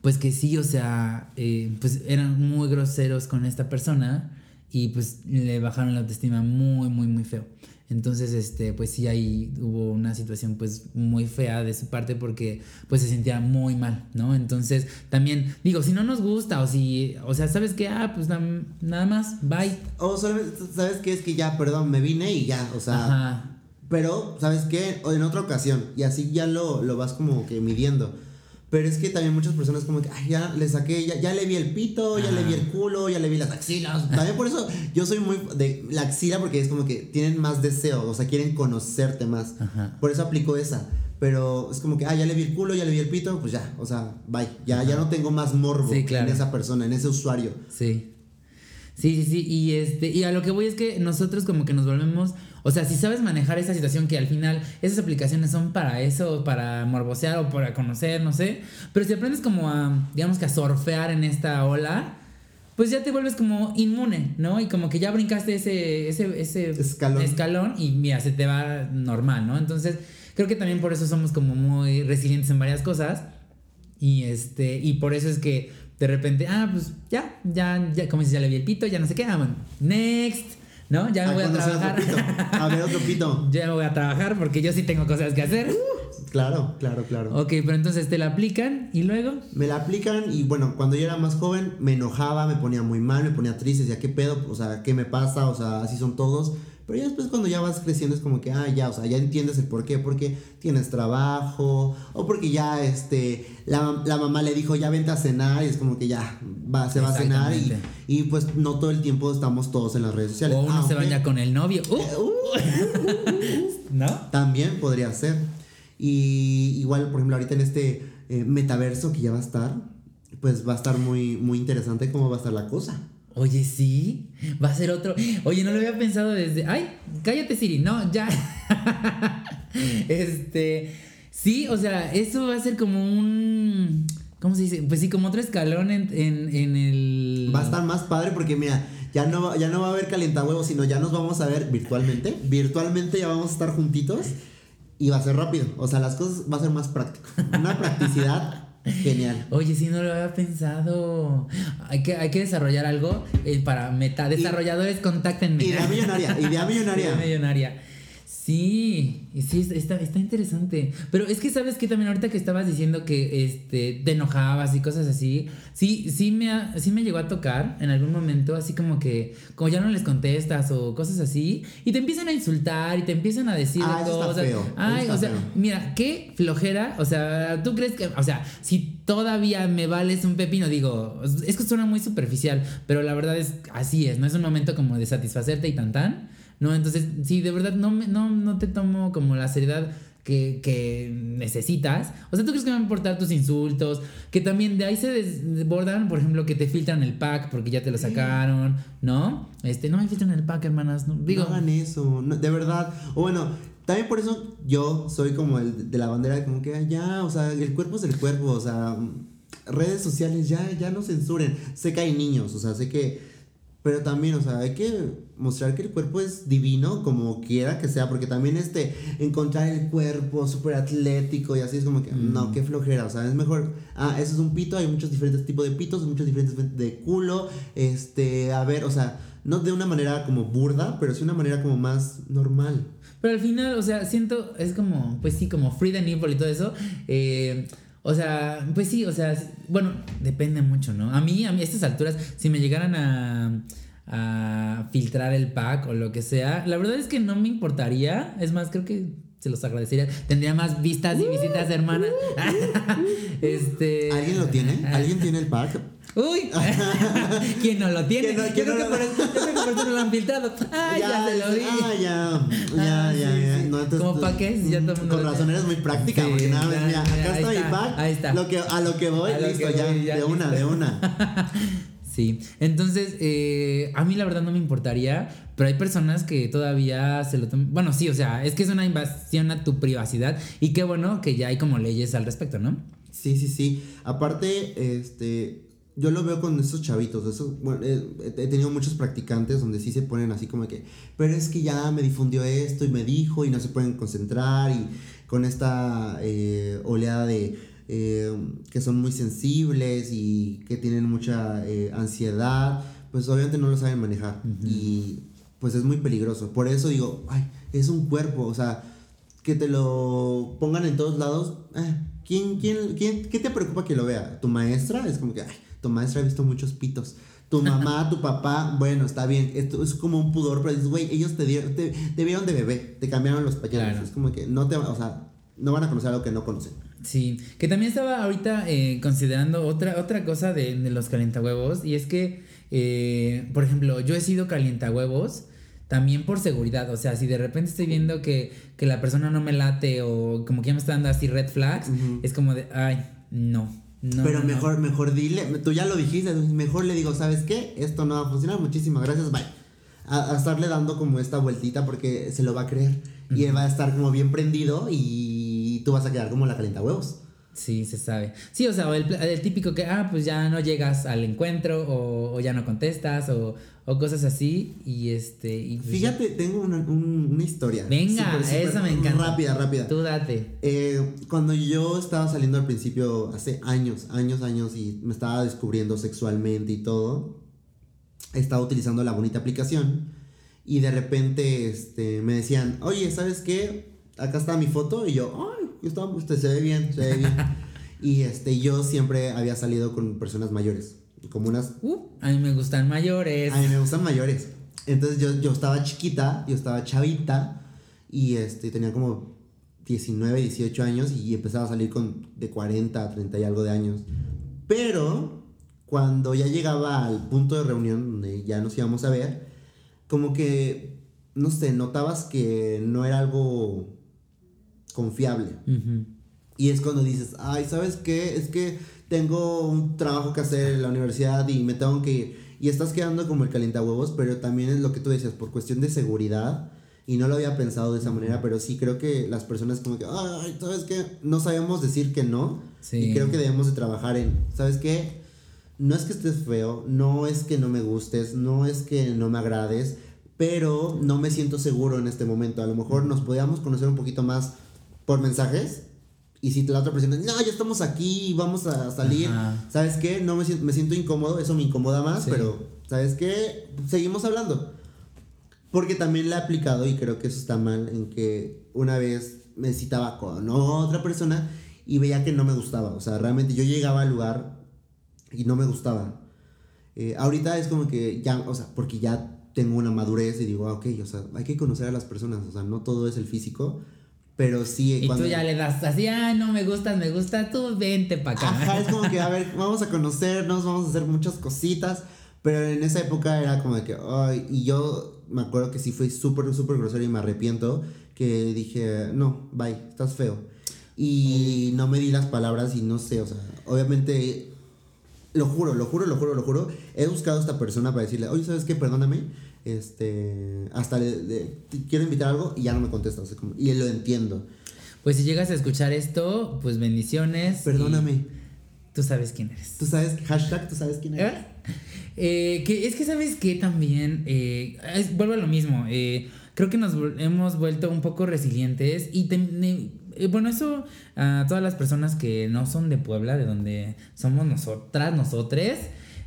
pues que sí, o sea, eh, pues eran muy groseros con esta persona y pues le bajaron la autoestima muy, muy, muy feo. Entonces, este, pues sí, ahí hubo una situación pues muy fea de su parte porque pues se sentía muy mal, ¿no? Entonces, también, digo, si no nos gusta o si, o sea, ¿sabes qué? Ah, pues nada más, bye. O solamente, ¿sabes qué? Es que ya, perdón, me vine y ya. O sea. Ajá. Pero, ¿sabes qué? O en otra ocasión. Y así ya lo, lo vas como que midiendo. Pero es que también muchas personas como que, ay, ya le saqué, ya, ya le vi el pito, ya le vi el culo, ya le vi las axilas. También por eso yo soy muy de la axila porque es como que tienen más deseo, o sea, quieren conocerte más. Ajá. Por eso aplico esa. Pero es como que, ah, ya le vi el culo, ya le vi el pito, pues ya, o sea, bye. Ya, ya no tengo más morbo Sí, claro. en esa persona, en ese usuario. Sí. Sí, sí, sí. Y este, y a lo que voy es que nosotros como que nos volvemos. O sea, si sabes manejar esa situación que al final esas aplicaciones son para eso, para morbosear o para conocer, no sé. Pero si aprendes como a, digamos que a surfear en esta ola, pues ya te vuelves como inmune, ¿no? Y como que ya brincaste ese, ese, ese Escalón. escalón y mira, se te va normal, ¿no? Entonces, creo que también por eso somos como muy resilientes en varias cosas. Y este, y por eso es que de repente, ah, pues ya, ya, ya, como dices, ya le vi el pito, ya no sé qué, ah, bueno, next, ¿no? Ya me Ah, voy a trabajar. A ver, otro pito. ya me voy a trabajar porque yo sí tengo cosas que hacer. Claro, claro, claro. Ok, pero entonces te la aplican y luego. Me la aplican y bueno, cuando yo era más joven me enojaba, me ponía muy mal, me ponía triste, decía, ¿qué pedo? O sea, ¿qué me pasa? O sea, así son todos. Pero ya después cuando ya vas creciendo es como que, ah, ya, o sea, ya entiendes el por qué, porque tienes trabajo, o porque ya, este, la, la mamá le dijo, ya vente a cenar, y es como que ya, va, se va a cenar, y, y pues no todo el tiempo estamos todos en las redes sociales. O uno Ah, se ok. baña con el novio. Uh, Uh, ¿No? también podría ser. Y igual, por ejemplo, ahorita en este eh, metaverso que ya va a estar, pues va a estar muy, muy interesante cómo va a estar la cosa. Oye, sí, va a ser otro. Oye, no lo había pensado desde. Ay, cállate, Siri. No, ya. este. Sí, o sea, eso va a ser como un. ¿Cómo se dice? Pues sí, como otro escalón en, en, en el. Va a estar más padre porque mira, ya no, ya no va a haber calientahuevos, sino ya nos vamos a ver virtualmente. Virtualmente ya vamos a estar juntitos y va a ser rápido. O sea, las cosas va a ser más práctico. Una practicidad genial. Oye, sí, no lo había pensado. Hay que, hay que desarrollar algo eh, para meta. Desarrolladores, contáctenme. Idea millonaria, idea millonaria. Idea millonaria. Sí, y sí, está, está interesante. Pero es que sabes que también ahorita que estabas diciendo que este, te enojabas y cosas así, sí, sí me, ha- sí me llegó a tocar en algún momento, así como que, como ya no les contestas o cosas así, y te empiezan a insultar y te empiezan a decir Ah, eso está cosas. eso Ay, está o sea, feo. mira, qué flojera, o sea, tú crees que, o sea, si todavía me vales un pepino, digo, es que suena muy superficial, pero la verdad es, así es, no es un momento como de satisfacerte y tan tan, ¿no? Entonces, sí, de verdad no, me- no, no te tomo como la seriedad que, que necesitas. O sea, ¿tú crees que me van a importar tus insultos? Que también de ahí se desbordan, por ejemplo, que te filtran el pack porque ya te lo sacaron, ¿no? Este, no me filtran el pack, hermanas. no- digo, no hagan eso, no, de verdad. O bueno, también por eso yo soy como el de la bandera, de como que ya, o sea, el cuerpo es el cuerpo, o sea, redes sociales ya, ya no censuren. Sé que hay niños, o sea, sé que. Pero también, o sea, hay que mostrar que el cuerpo es divino, como quiera que sea, porque también este, encontrar el cuerpo súper atlético y así es como que, no, qué flojera, o sea, es mejor, ah, eso es un pito, hay muchos diferentes tipos de pitos, muchos diferentes de culo, este, a ver, o sea, no de una manera como burda, pero sí una manera como más normal. Pero al final, o sea, siento, es como, pues sí, como free the nipple y todo eso. eh, O sea, pues sí, o sea, bueno, depende mucho, ¿no? A mí, a mí a estas alturas, si me llegaran a, a filtrar el pack o lo que sea, la verdad es que no me importaría. Es más, creo que se los agradecería. Tendría más vistas y visitas, hermanas. este. ¿Alguien lo tiene? ¿Alguien tiene el pack? Uy, ¿quién no lo tiene? ¿Quién no- yo, creo no que lo- por yo creo que por eso no lo han filtrado. Ah, ya, se lo vi. Ah, ya. Ya, Ah, ya, sí, ya. sí. No, entonces, ¿Cómo pa' qué? Si ya todo mundo Con razón tiene. eres muy práctica, Sí, porque nada más, mira, acá está mi pack. ahí está. Lo que, a lo que voy, A listo, que ya. voy, ya, de una, de una. Sí, entonces eh, a mí la verdad no me importaría, pero hay personas que todavía se lo toman. Bueno, sí, o sea, es que es una invasión a tu privacidad y qué bueno que ya hay como leyes al respecto, ¿no? Sí, sí, sí. Aparte, este. Yo lo veo con esos chavitos. Eso, bueno, eh, he tenido muchos practicantes donde sí se ponen así como que. Pero es que ya me difundió esto y me dijo y no se pueden concentrar. Y con esta eh, oleada de. eh, que son muy sensibles y que tienen mucha eh, ansiedad. Pues obviamente no lo saben manejar. Y pues es muy peligroso. Por eso digo, ay, es un cuerpo. O sea, que te lo pongan en todos lados. eh, ¿quién, quién, quién, ¿Qué te preocupa que lo vea? ¿Tu maestra? Es como que, ay, tu maestra ha visto muchos pitos. Tu mamá, tu papá, bueno, está bien. Esto es como un pudor, pero dices, güey, ellos te, dieron, te, te vieron de bebé, te cambiaron los pañales. Claro. Es como que no te, o sea, no van a conocer algo que no conocen. Sí, que también estaba ahorita eh, considerando otra, otra cosa de, de los calientahuevos y es que, eh, por ejemplo, yo he sido calientahuevos también por seguridad, o sea, si de repente estoy viendo que, que la persona no me late o como que ya me está dando así red flags, es como de, ay, no, no. pero no, no". mejor, mejor dile, tú ya lo dijiste, mejor le digo, ¿sabes qué? Esto no va a funcionar, muchísimas gracias, bye. A, a estarle dando como esta vueltita porque se lo va a creer. Y él va a estar como bien prendido y tú vas a quedar como la calienta huevos. Sí, se sabe. Sí, o sea, o el, el típico que, ah, pues ya no llegas al encuentro o, o ya no contestas o, o cosas así y este... Y pues ya. Fíjate, tengo una, un- una historia. Venga, eso me encanta. Rápida, rápida. Tú date. Eh, cuando yo estaba saliendo al principio, hace años, años, años, y me estaba descubriendo sexualmente y todo, estaba utilizando la bonita aplicación y de repente este, me decían, oye, ¿sabes qué? Acá está mi foto y yo, ay, está, usted se ve bien, se ve bien. y este, yo siempre había salido con personas mayores, como unas Uh, a mí me gustan mayores. a mí me gustan mayores. Entonces yo, yo estaba chiquita, yo estaba chavita y este, tenía como 19, 18 años y empezaba a salir con de 40, 30 y algo de años. Pero cuando ya llegaba al punto de reunión donde ya nos íbamos a ver, como que, no sé, notabas que no era algo confiable. Ujú. Y es cuando dices, ay, ¿sabes qué? Es que tengo un trabajo que hacer en la universidad y me tengo que ir. Y estás quedando como el calientahuevos, pero también es lo que tú decías, por cuestión de seguridad. Y no lo había pensado de esa manera, pero sí creo que las personas como que, ay, ¿sabes qué? No sabemos decir que no. Sí. Y creo que debemos de trabajar en, ¿sabes qué? No es que estés feo, no es que no me gustes, no es que no me agrades, pero no me siento seguro en este momento. A lo mejor nos podíamos conocer un poquito más por mensajes. Y si la otra persona, no, ya estamos aquí, vamos a salir. Ajá. ¿Sabes qué? No me siento, me siento incómodo, eso me incomoda más, Sí. pero ¿sabes qué? Seguimos hablando. Porque también la he aplicado y creo que eso está mal en que una vez me citaba con otra persona y veía que no me gustaba. O sea, realmente yo llegaba al lugar y no me gustaba. Eh, ahorita es como que ya, o sea, porque ya tengo una madurez y digo, ah, ok, o sea, hay que conocer a las personas. O sea, no todo es el físico, pero sí. Y cuando- tú ya le das así, ah, no me gustas, me gusta, tú vente para acá. Ajá, es como que, a ver, vamos a conocernos, vamos a hacer muchas cositas. Pero en esa época era como de que, ay, y yo me acuerdo que sí fui súper, súper grosero y me arrepiento. Que dije, no, bye, estás feo. Y no me di las palabras y no sé, o sea, obviamente, lo juro, lo juro, lo juro, lo juro. He buscado a esta persona para decirle, oye, ¿sabes qué? Perdóname. Este, hasta le, quiero invitar a algo y ya no me contesta. o sea, como- y lo entiendo. Pues si llegas a escuchar esto, pues bendiciones. Perdóname. Tú sabes quién eres. Tú sabes, hashtag, tú sabes quién eres. ¿Eh? Eh, que es que sabes que también eh, es- vuelvo a lo mismo eh, creo que nos hemos vuelto un poco resilientes y te- bueno eso a todas las personas que no son de Puebla de donde somos nosotras nosotres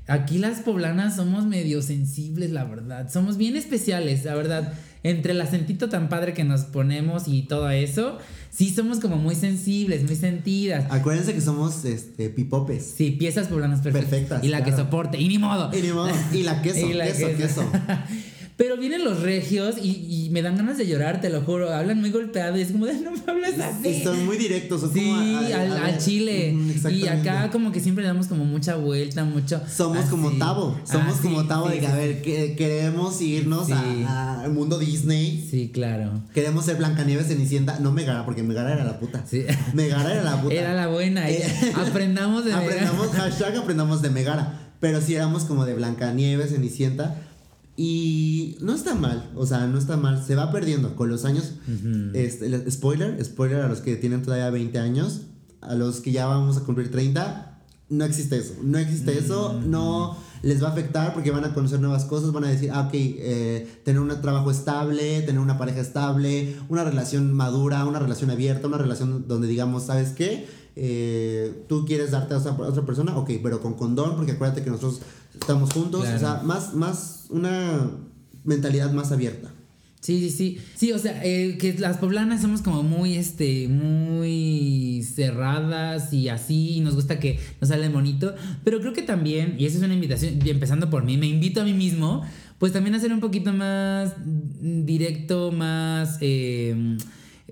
aquí las poblanas somos medio sensibles la verdad somos bien especiales la verdad entre el acentito tan padre que nos ponemos y todo eso, sí somos como muy sensibles, muy sentidas. Acuérdense que somos este, pipopes. Sí, piezas poblanas perfectas. Perfectas, Y la que soporte. Y ni modo. Y, ni modo. Y la queso, Y la queso, queso. queso. Pero vienen los regios y, y me dan ganas de llorar, te lo juro. Hablan muy golpeado y es como de no me hables así. Son muy directos. son Sí, como a- a- al, a al ver, chile. Y acá como que siempre damos como mucha vuelta, mucho. Somos como. Tavo. Somos Ah, como Tavo sí, de que, sí, a ver, que queremos irnos al mundo Disney. Sí, claro. Queremos ser Blancanieves Cenicienta. No Megara, porque Megara era la puta. Sí. Megara era la puta. Era la buena. Eh, aprendamos de aprendamos, hashtag aprendamos de Megara. Pero si éramos como de Blancanieves, Cenicienta. Y no está mal, o sea, no está mal, se va perdiendo con los años. este, spoiler, spoiler a los que tienen todavía 20 años, a los que ya vamos a cumplir 30, no existe eso, no existe eso, no les va a afectar porque van a conocer nuevas cosas, van a decir, ah, ok, eh, tener un trabajo estable, tener una pareja estable, una relación madura, una relación abierta, una relación donde digamos, ¿sabes qué? Eh, tú quieres darte a otra, a otra persona, ok, pero con condón, porque acuérdate que nosotros estamos juntos, Claro. o sea, más, más, una mentalidad más abierta. Sí, sí, sí. Sí, o sea, eh, que las poblanas somos como muy, este, muy cerradas y así, y nos gusta que nos sale bonito. Pero creo que también, y eso es una invitación, y empezando por mí, me invito a mí mismo, pues también a ser un poquito más directo, más... eh,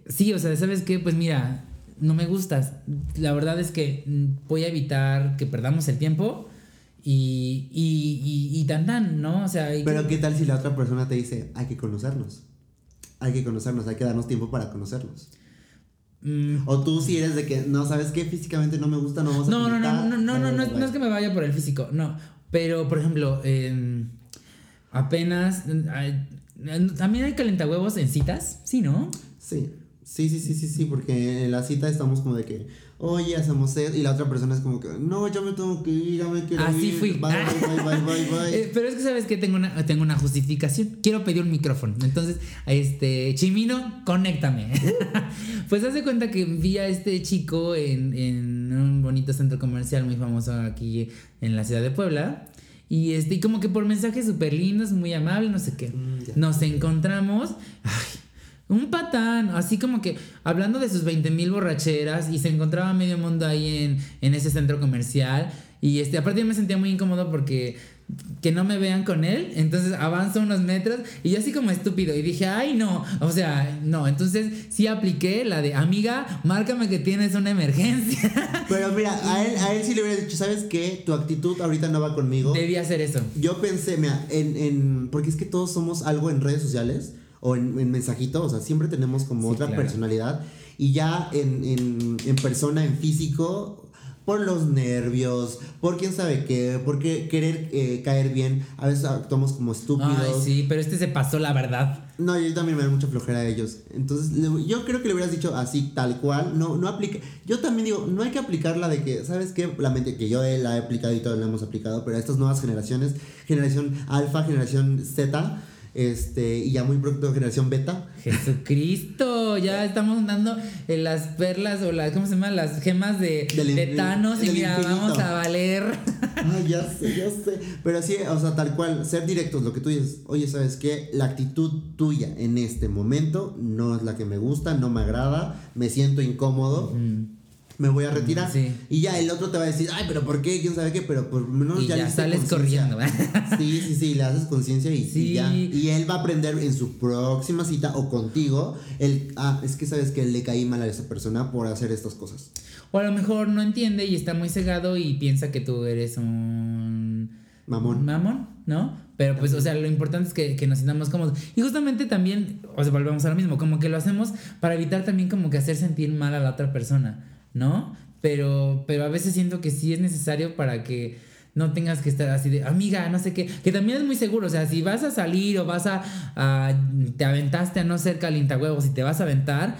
sí, o sea, ¿sabes qué? Pues mira, no me gustas. La verdad es que voy a evitar que perdamos el tiempo. Y, y, y, y tan tan, ¿no? O sea, Pero qué tal si la otra persona te dice, hay que conocernos, hay que conocernos, hay que darnos tiempo para conocernos. Mm, O tú si eres de que, no, ¿sabes qué? Físicamente no me gusta, no vamos a No, no, no, no, no, no, no, es, no es que me vaya por el físico, no. Pero, por ejemplo, eh, apenas. eh, También hay calentahuevos en citas, ¿sí, no? Sí, sí, sí, sí, sí, sí, porque en la cita estamos como de que, oye, hacemos eso, y la otra persona es como que, no, ya me tengo que ir, ya me quiero Así ir, fui. bye, bye, bye, bye, bye, bye. Eh, pero es que sabes que tengo una, tengo una justificación. Quiero pedir un micrófono. Entonces, este, Chimino, conéctame. pues haz de cuenta que vi a este chico en, en un bonito centro comercial muy famoso aquí en la ciudad de Puebla. Y este, y como que por mensajes súper lindos, muy amables, no sé qué. Mm. Nos encontramos. Ay, un patán, así como que hablando de sus 20 mil borracheras y se encontraba medio mundo ahí en, en ese centro comercial. Y este, aparte yo me sentía muy incómodo porque que no me vean con él. Entonces avanzo unos metros y yo así como estúpido. Y dije, ay no, o sea, no. Entonces sí apliqué la de, amiga, márcame que tienes una emergencia. Pero mira, a él, a él sí le hubiera dicho, ¿sabes qué? Tu actitud ahorita no va conmigo. Debí hacer eso. Yo pensé, mira, en, en, porque es que todos somos algo en redes sociales o en, en mensajito, o sea, siempre tenemos como Sí, otra claro. personalidad y ya en, en, en persona, en físico, por los nervios, por quién sabe qué, por querer eh, caer bien, a veces actuamos como estúpidos. Ay, sí, pero este se pasó la verdad. No, yo también me da mucha flojera a ellos. Entonces, yo creo que le hubieras dicho así, tal cual. No, no aplica. Yo también digo, no hay que aplicar la de que, ¿sabes qué? La mente que yo la he aplicado y todos la hemos aplicado, pero a estas nuevas generaciones, generación alfa, generación Z, este, y ya muy pronto generación beta. Jesucristo, ya estamos dando eh, las perlas o las, ¿cómo se llama? Las gemas de, Del de Thanos y mira, vamos a valer. Ay, ya sé, ya sé. Pero sí, o sea, tal cual, ser directos, lo que tú dices, oye, ¿sabes qué? La actitud tuya en este momento no es la que me gusta, no me agrada, me siento incómodo. Me voy a retirar. Sí. Y ya el otro te va a decir, ay, pero ¿por qué? ¿Quién sabe qué? Pero por lo menos Y ya le hiciste sales corriendo. Sí, sí, sí, le haces conciencia y, y Sí. ya. Y él va a aprender en su próxima cita o contigo, el, ah, es que sabes que le caí mal a esa persona por hacer estas cosas. O a lo mejor no entiende y está muy cegado y piensa que tú eres un Mamón. mamón, ¿no? Pero pues, o sea, lo importante es que, que nos sintamos cómodos. Y justamente también, o sea, volvemos a lo mismo, como que lo hacemos para evitar también como que hacer sentir mal a la otra persona, ¿no? Pero, pero a veces siento que sí es necesario para que no tengas que estar así de, amiga, no sé qué, que también es muy seguro, o sea, si vas a salir o vas a, a- te aventaste a no ser calientahuevos y te vas a aventar,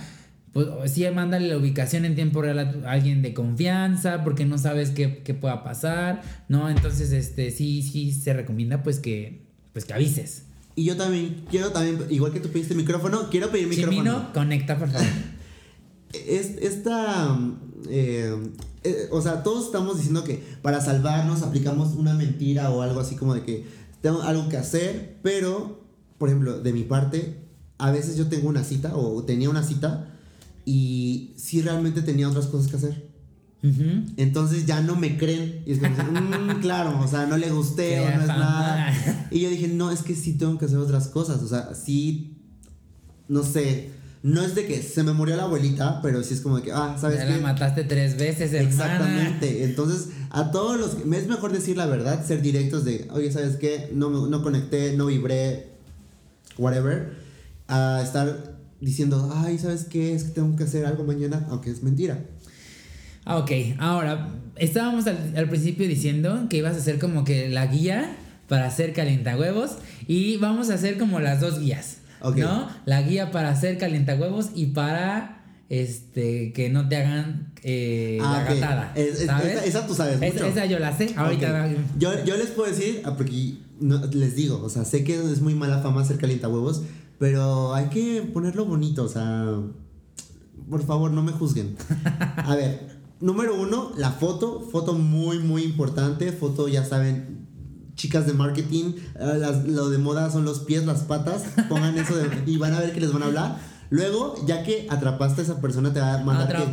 pues sí, mándale la ubicación en tiempo real a alguien de confianza, porque no sabes qué, qué pueda pasar, ¿no? Entonces, este, sí, sí se recomienda pues que, pues que avises. Y yo también quiero también, igual que tú pediste micrófono, quiero pedir micrófono. Chimino, conecta, por favor. Es, esta, eh, eh, o sea, todos estamos diciendo que para salvarnos aplicamos una mentira o algo así como de que tengo algo que hacer, pero, por ejemplo, de mi parte, a veces yo tengo una cita o tenía una cita y sí realmente tenía otras cosas que hacer. Entonces ya no me creen. Y es como, "Mm, claro, o sea, no le gusté o no es nada. Y yo dije, no, es que sí tengo que hacer otras cosas. O sea, sí, no sé. No es de que se me murió la abuelita, pero sí es como de que, ah, ¿sabes Ya qué? la mataste tres veces, hermana. Exactamente. Entonces, a todos los que. Es mejor decir la verdad, ser directos de, oye, ¿sabes qué? No, no conecté, no vibré, whatever. A estar diciendo, ay, ¿sabes qué? Es que tengo que hacer algo mañana, aunque es mentira. Ah, ok, ahora, estábamos al, al principio diciendo que ibas a hacer como que la guía para hacer calientahuevos y vamos a hacer como las dos guías, ¿no? La guía para hacer calientahuevos y para este que no te hagan eh, Ah, la ok. gatada, Es- es- ¿sabes? Esa, esa tú sabes Esa- mucho. esa yo la sé, ahorita. Yo, yo les puedo decir, ah, porque no- les digo, o sea, sé que es muy mala fama hacer calientahuevos, pero hay que ponerlo bonito, o sea, por favor, no me juzguen. A ver, número uno, la foto, foto muy, muy importante, foto, ya saben, chicas de marketing, eh, las- lo de moda son los pies, las patas, pongan eso de- y van a ver que les van a hablar. Luego, ya que atrapaste a esa persona, te va a mandar que-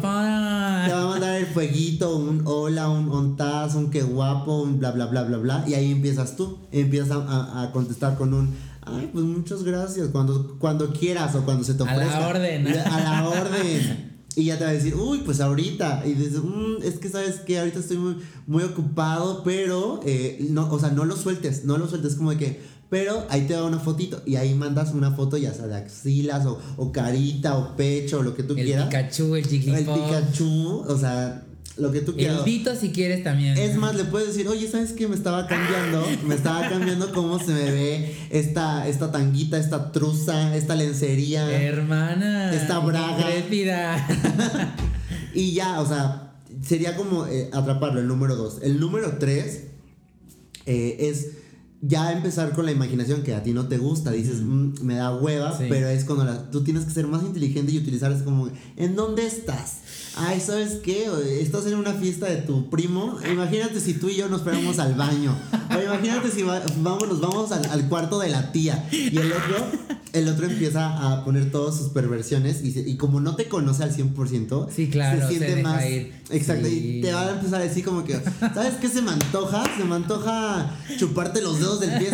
te va a mandar el fueguito, un hola, un ontaz, un qué guapo, un bla bla bla bla bla. Y ahí empiezas tú. Empiezas a, a- a contestar con un ay, pues muchas gracias. Cuando, cuando quieras o cuando se te A la ofrezca. orden. A la orden. Y ya te va a decir, uy, pues ahorita. Y dices, "Mm, es que sabes que ahorita estoy muy, muy ocupado, pero eh, no, o sea, no lo sueltes, no lo sueltes como de que, pero ahí te va una fotito y ahí mandas una foto ya sea de axilas o, o carita o pecho o lo que tú El quieras. Pikachu, el El Jigglypuff. Pikachu, o sea, lo que tú quieras. El si quieres también. Es más, le puedes decir, oye, ¿sabes qué? Me estaba cambiando, me estaba cambiando cómo se me ve esta, esta tanguita, esta truza, esta lencería. Hermana. Esta braga. Y ya, o sea, sería como eh, atraparlo, el número dos. El número tres eh, es ya empezar con la imaginación que a ti no te gusta. Dices, "Mm, me da hueva, Sí. pero es cuando la- tú tienes que ser más inteligente y utilizar es como, ¿en dónde estás? Ay, ¿sabes qué? Estás en una fiesta de tu primo. Imagínate si tú y yo nos fuéramos al baño. O imagínate si va- vamos, nos vamos al, al cuarto de la tía. Y el otro, el otro empieza a poner todas sus perversiones. Y, se- y como no te conoce al 100%, Sí, claro, se se siente deja más. ir. Exacto. Sí. Y te va a empezar a decir como que, ¿sabes qué se me antoja? Se me antoja chuparte los dedos del pie.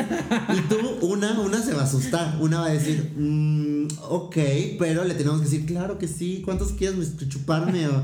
Y tú, una, una se va a asustar. Una va a decir, "Mm, ok, pero le tenemos que decir, claro que sí, ¿cuántos quieres chuparme? O-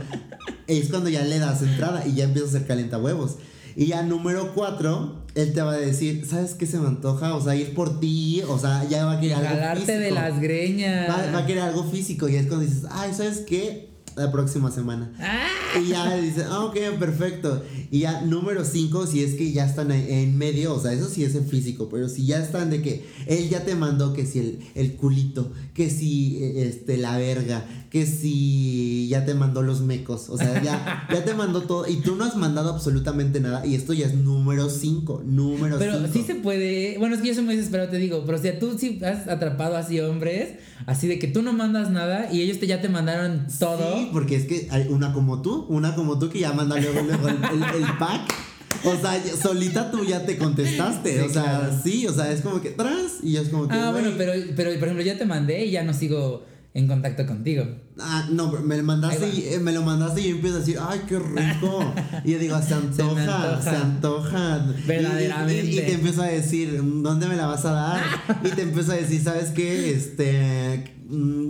es cuando ya le das entrada y ya empieza a hacer calienta huevos. Y ya número cuatro, él te va a decir, ¿sabes qué se me antoja? O sea, ir por ti, o sea, ya va a querer algo Jalarte de físico. las greñas. Va, va a querer algo físico y es cuando dices, ay, ¿sabes qué? La próxima semana. Ah, Y ya dice, ah, ok, perfecto. Y ya número 5, si es que ya están en- medio, o sea, eso sí es en físico, pero si ya están de que él ya te mandó que si el, el culito, que si eh, este, la verga, que si ya te mandó los mecos, o sea, ya, ya te mandó todo y tú no has mandado absolutamente nada y esto ya es número 5, número 5. Pero sí se puede. Bueno, es que yo soy muy desesperado, te digo. Pero si tú sí has atrapado así hombres, así de que tú no mandas nada y ellos te, ya te mandaron todo. Sí, porque es que hay una como tú, una como tú que ya manda luego, luego el, el- el pack. O sea, solita tú ya te contestaste. Sí, o sea, claro. sí, o sea, es como que tras y es como que. Ah, bueno, pero, pero por ejemplo, ya te mandé y ya no sigo en contacto contigo. Ah, no, pero me lo mandaste y eh, me lo mandaste y yo empiezo a decir, ay, qué rico. Y yo digo, se antoja, se antoja. Verdaderamente. Y, y te empiezo a decir, ¿dónde me la vas a dar? Y te empiezo a decir, ¿sabes qué? Este,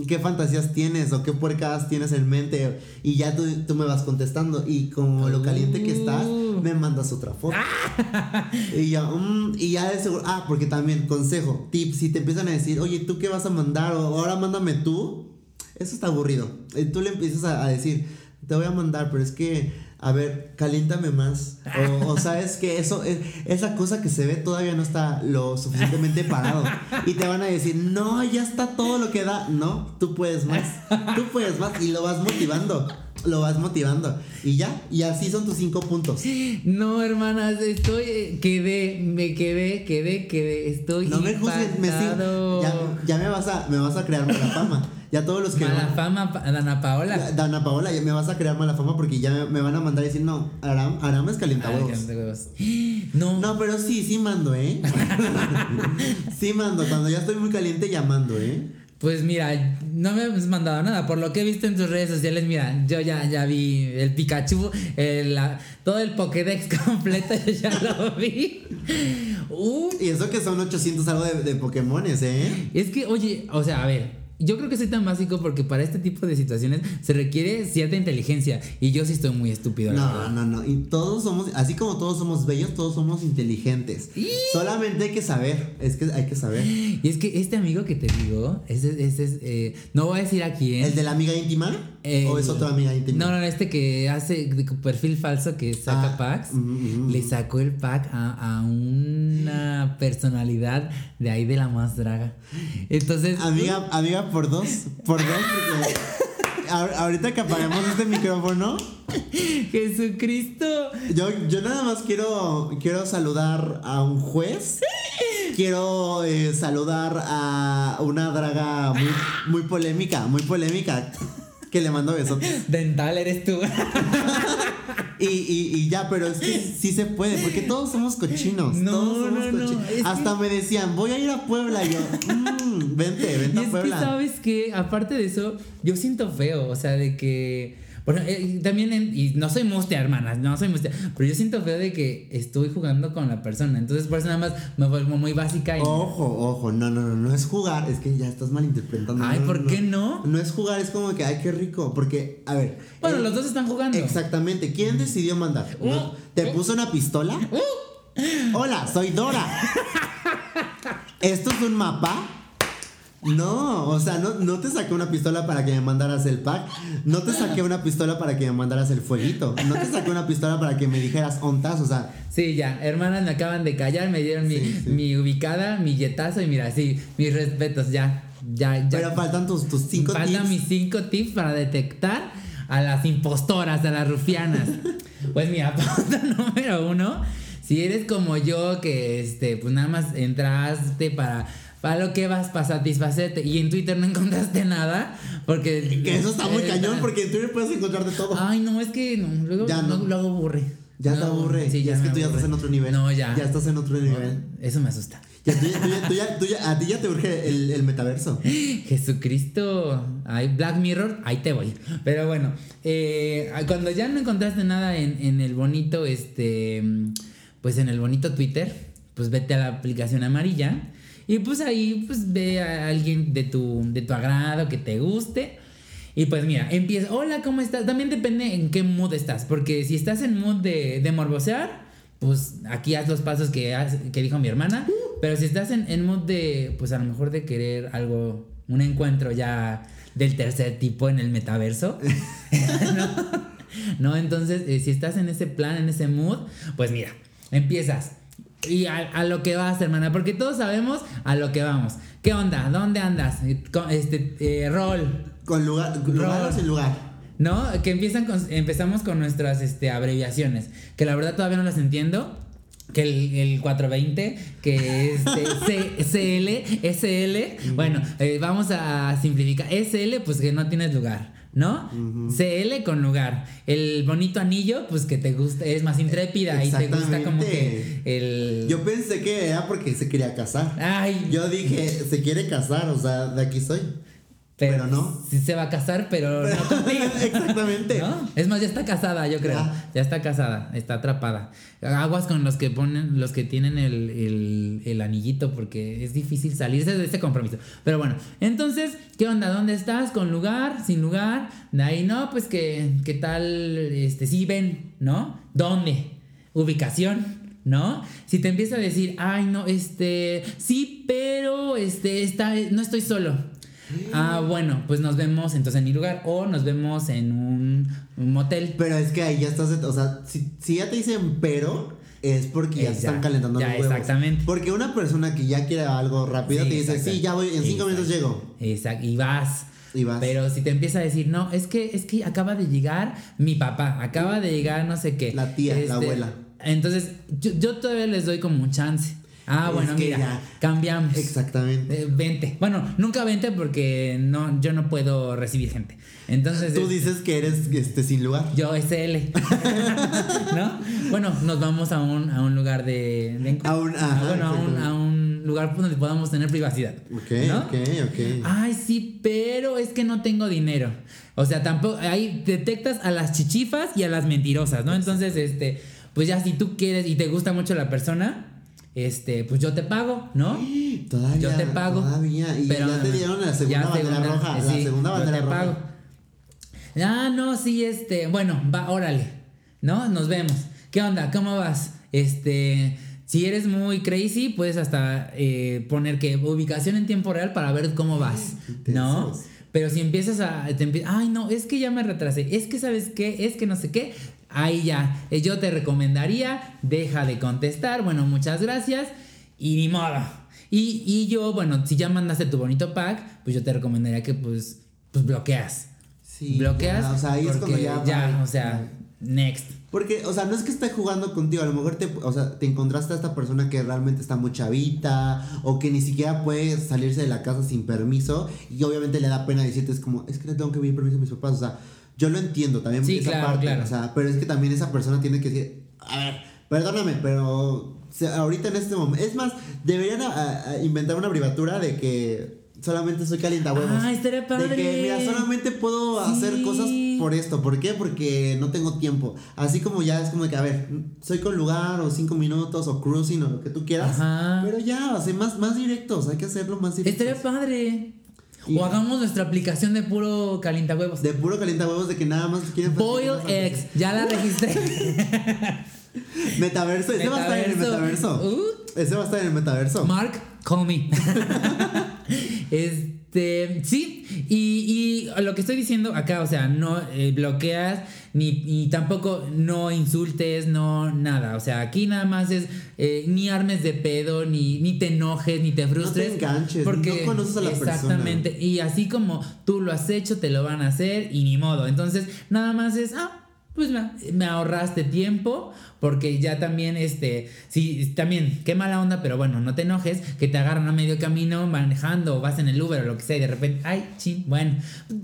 ¿qué fantasías tienes o qué puercadas tienes en mente? Y ya tú, tú me vas contestando. Y como lo caliente que estás, me mandas otra foto. Y yo, mm, y ya de seguro, ah, porque también, consejo, tip, si te empiezan a decir, oye, ¿tú qué vas a mandar? O ahora mándame tú, eso está aburrido. Y tú le empiezas a, a decir, te voy a mandar, pero es que, a ver, caliéntame más. O, o sabes que eso, es- esa cosa que se ve todavía no está lo suficientemente parado. Y te van a decir, no, ya está todo lo que da. No, tú puedes más, tú puedes más. Y lo vas motivando, lo vas motivando. Y ya, y así son tus cinco puntos. No, hermanas, estoy. eh, Quedé, me quedé, quedé, quedé. Estoy. No me juzgues, me sigo- ya, ya me vas a me vas a crear mala fama. Ya todos los que Mala fama, pa- Dana Paola. Dana Paola, ya me vas a crear mala fama porque ya me, me van a mandar a decir, no, Aram, Aram es calientahuevos. no. No, No, pero sí, sí mando, ¿eh? sí mando. Cuando ya estoy muy caliente, ya mando, ¿eh? Pues mira, no me has mandado nada. Por lo que he visto en tus redes sociales, mira, yo ya, ya vi el Pikachu, el, la- todo el Pokédex completo, yo ya lo vi. Uh, Y eso que son 800 algo de, de Pokémones, ¿eh? es que, oye, o sea, a ver. Yo creo que soy tan básico porque para este tipo de situaciones se requiere cierta inteligencia y yo sí estoy muy estúpido. No, no, no. Y todos somos, así como todos somos bellos, todos somos inteligentes. Solamente hay que saber. Es que hay que saber. Y es que este amigo que te digo, ese, ese es, eh, no voy a decir a quién. ¿El de la amiga íntima? El- ¿O es otra amiga íntima? No, no, este que hace de perfil falso que saca Ah, packs. mm, mm, le mm. sacó el pack a, a una personalidad de ahí de la más draga. Entonces. Amiga, amiga, por dos. Por dos, porque. Ahorita que apagamos este micrófono, Jesucristo. yo, yo nada más quiero, quiero saludar a un juez. Quiero eh, saludar a una draga muy, muy polémica, muy polémica. Que le mando besos. Dental eres tú. Y, y, y ya, pero es que sí se puede, porque todos somos cochinos. No, todos somos no, no, cochinos. Hasta me decían, voy a ir a Puebla. Y yo, "Mm, vente, Y vente a es que, Puebla. ¿sabes que Aparte de eso, yo siento feo, o sea, de que... Bueno, eh, también, en- y no soy mustia, hermanas, no soy mustia, pero yo siento feo de que estoy jugando con la persona, entonces por eso nada más me vuelvo muy básica y... Ojo, ojo, no, no, no, no es jugar, es que ya estás malinterpretando. Ay, no, ¿por qué no? No es jugar, es como que, ay, qué rico, porque, a ver. Bueno, eh, los dos están jugando. Exactamente, ¿quién decidió mandar? Uh. ¿Te uh. puso una pistola? Hola, soy Dora. ¿Esto es un mapa? No, o sea, no, no te saqué una pistola para que me mandaras el pack. No te saqué una pistola para que me mandaras el fueguito. No te saqué una pistola para que me dijeras ontas. O sea, Sí, ya, hermanas me acaban de callar, me dieron mi, Sí, sí. mi ubicada, mi yetazo y mira, sí, mis respetos, ya, ya, ya. pero faltan tus, tus cinco Faltan tips. mis cinco tips para detectar a las impostoras, a las rufianas. pues mira, pauta número uno, si eres como yo, que este, pues nada más entraste para, para lo que vas, para satisfacerte, y en Twitter no encontraste nada, porque... Que eso está muy eh, cañón porque en Twitter puedes encontrar de todo. Ay, no, es que no, luego, Ya no. no- luego aburre. ya te Luego aburre. Sí, ya es que tú ya estás en otro nivel. No, ya. Ya estás en otro nivel. Eso me asusta. Ya, tú ya- tú ya- tú ya- tú ya- a ti ya te urge el, el metaverso. Jesucristo, ay, Black Mirror, ahí te voy. Pero bueno, eh, cuando ya no encontraste nada en, en el bonito, este, pues en el bonito Twitter, pues vete a la aplicación amarilla y pues ahí pues ve a alguien de tu, de tu agrado, que te guste. Y pues mira, empieza, hola, ¿cómo estás? También depende en qué mood estás, porque si estás en mood de, de morbosear, pues aquí haz los pasos que, que dijo mi hermana. Pero si estás en, en mood de, pues a lo mejor de querer algo, un encuentro ya del tercer tipo en el metaverso, ¿no? No, entonces, eh, si estás en ese plan, en ese mood, pues mira, empiezas. Y a, a lo que vas, hermana, porque todos sabemos a lo que vamos. ¿Qué onda? ¿Dónde andas? Eh, Este, eh, rol. Con lugar, lugar o sin lugar. ¿No? Que empiezan con, empezamos con nuestras este, abreviaciones. Que la verdad todavía no las entiendo. Que el, el 420, que este, C- CL, SL. Bueno, eh, vamos a simplificar. SL, pues que no tienes lugar. ¿No? CL con lugar. El bonito anillo, pues que te gusta, es más intrépida y te gusta como que el. Yo pensé que era porque se quería casar. Ay, Yo dije, se quiere casar, o sea, de aquí soy. Pero no. Sí se va a casar, pero no contigo. Exactamente. ¿No? Es más, ya está casada, yo creo. Ya. Ya está casada, está atrapada. Aguas con los que ponen, los que tienen el, el- el anillito, porque es difícil salirse de este compromiso. Pero bueno, entonces, ¿qué onda? ¿Dónde estás? ¿Con lugar? ¿Sin lugar? De ahí no, pues que, ¿qué tal? Este, sí, ven, ¿no? ¿Dónde? Ubicación. ¿No? Si te empieza a decir, ay, no, este, sí, pero, este, está, no estoy solo. Ah, bueno, pues nos vemos entonces en mi lugar o nos vemos en un, un motel. Pero es que ahí ya estás, o sea, si, si ya te dicen pero, es porque ya Eh, ya, están calentando ya, los huevos. exactamente. Porque una persona que ya quiere algo rápido Sí, te dice, sí, ya voy, en cinco minutos llego. Exacto, y vas. Y vas. Pero si te empieza a decir, no, es que, es que acaba de llegar mi papá, acaba de llegar no sé qué. Este, La tía, la abuela. Entonces, yo, yo todavía les doy como un chance. Ah, bueno, mira, ya. cambiamos. Exactamente. Eh, vente. Bueno, nunca vente porque no, yo no puedo recibir gente. Entonces. Tú es- dices que eres este, sin lugar. Yo SL. ¿No? Bueno, nos vamos a un, a un lugar de. de A un- ajá, bueno, a un, a un lugar donde podamos tener privacidad. Ok, ¿no? ok, ok. Ay, sí, pero es que no tengo dinero. O sea, tampoco. Ahí detectas a las chichifas y a las mentirosas, ¿no? Entonces, este. Pues ya si tú quieres y te gusta mucho la persona, este, pues yo te pago, ¿no? Todavía. Yo te pago. Todavía. Y pero ya te dieron la segunda bandera segunda, roja. sí, la segunda yo bandera te roja. pago. Ah, no, sí, este. Bueno, va, órale. ¿No? Nos vemos. ¿Qué onda? ¿Cómo vas? Este. Si eres muy crazy, puedes hasta eh, poner que ubicación en tiempo real para ver cómo vas, ¿no? Pero si empiezas a, te empie- ay no, es que ya me retrasé, es que sabes qué, es que no sé qué, ahí ya, Eh, yo te recomendaría, deja de contestar, bueno, muchas gracias y ni modo. Y, y yo, bueno, si ya mandaste tu bonito pack, pues yo te recomendaría que pues, pues bloqueas. Sí, bloqueas. ya, o sea, ahí es cuando ya. bye. o sea, next. Porque, o sea, no es que esté jugando contigo, a lo mejor te, o sea, te encontraste a esta persona que realmente está muy chavita o que ni siquiera puede salirse de la casa sin permiso y obviamente le da pena decirte, es como, es que le tengo que pedir permiso a mis papás, o sea, yo lo entiendo también Sí, esa claro, parte, claro. o sea, pero es que también esa persona tiene que decir, a ver, perdóname, pero ahorita en este momento, es más, deberían a- a inventar una abreviatura de que solamente soy calientahuevos. Ah, estaría De padre. que, mira, solamente puedo Sí. hacer cosas por esto. ¿Por qué? Porque no tengo tiempo. Así como ya es como de que, a ver, soy con lugar o cinco minutos o cruising o lo que tú quieras. Ajá. Pero ya, o sea, más, más directos. Hay que hacerlo más directos. Estaría padre. Y- O hagamos nuestra aplicación de puro calientahuevos. De puro calienta huevos de que nada más quieren Boil eggs, ya la registré. Metaverso, ese va a estar en el metaverso. Uh, Ese va a estar en el metaverso. Mark, call me. este, sí, y, y lo que estoy diciendo acá, o sea, no eh, bloqueas ni y tampoco no insultes, no nada. O sea, aquí nada más es eh, ni armes de pedo, ni, ni te enojes, ni te frustres. enganches, porque no conoces a la persona. Exactamente. Y así como tú lo has hecho, te lo van a hacer y ni modo. Entonces, nada más es, ah, pues me, me ahorraste tiempo porque ya también, este, sí, también, qué mala onda, pero bueno, no te enojes, que te agarran a medio camino manejando o vas en el Uber o lo que sea y de repente, ay, chin, bueno,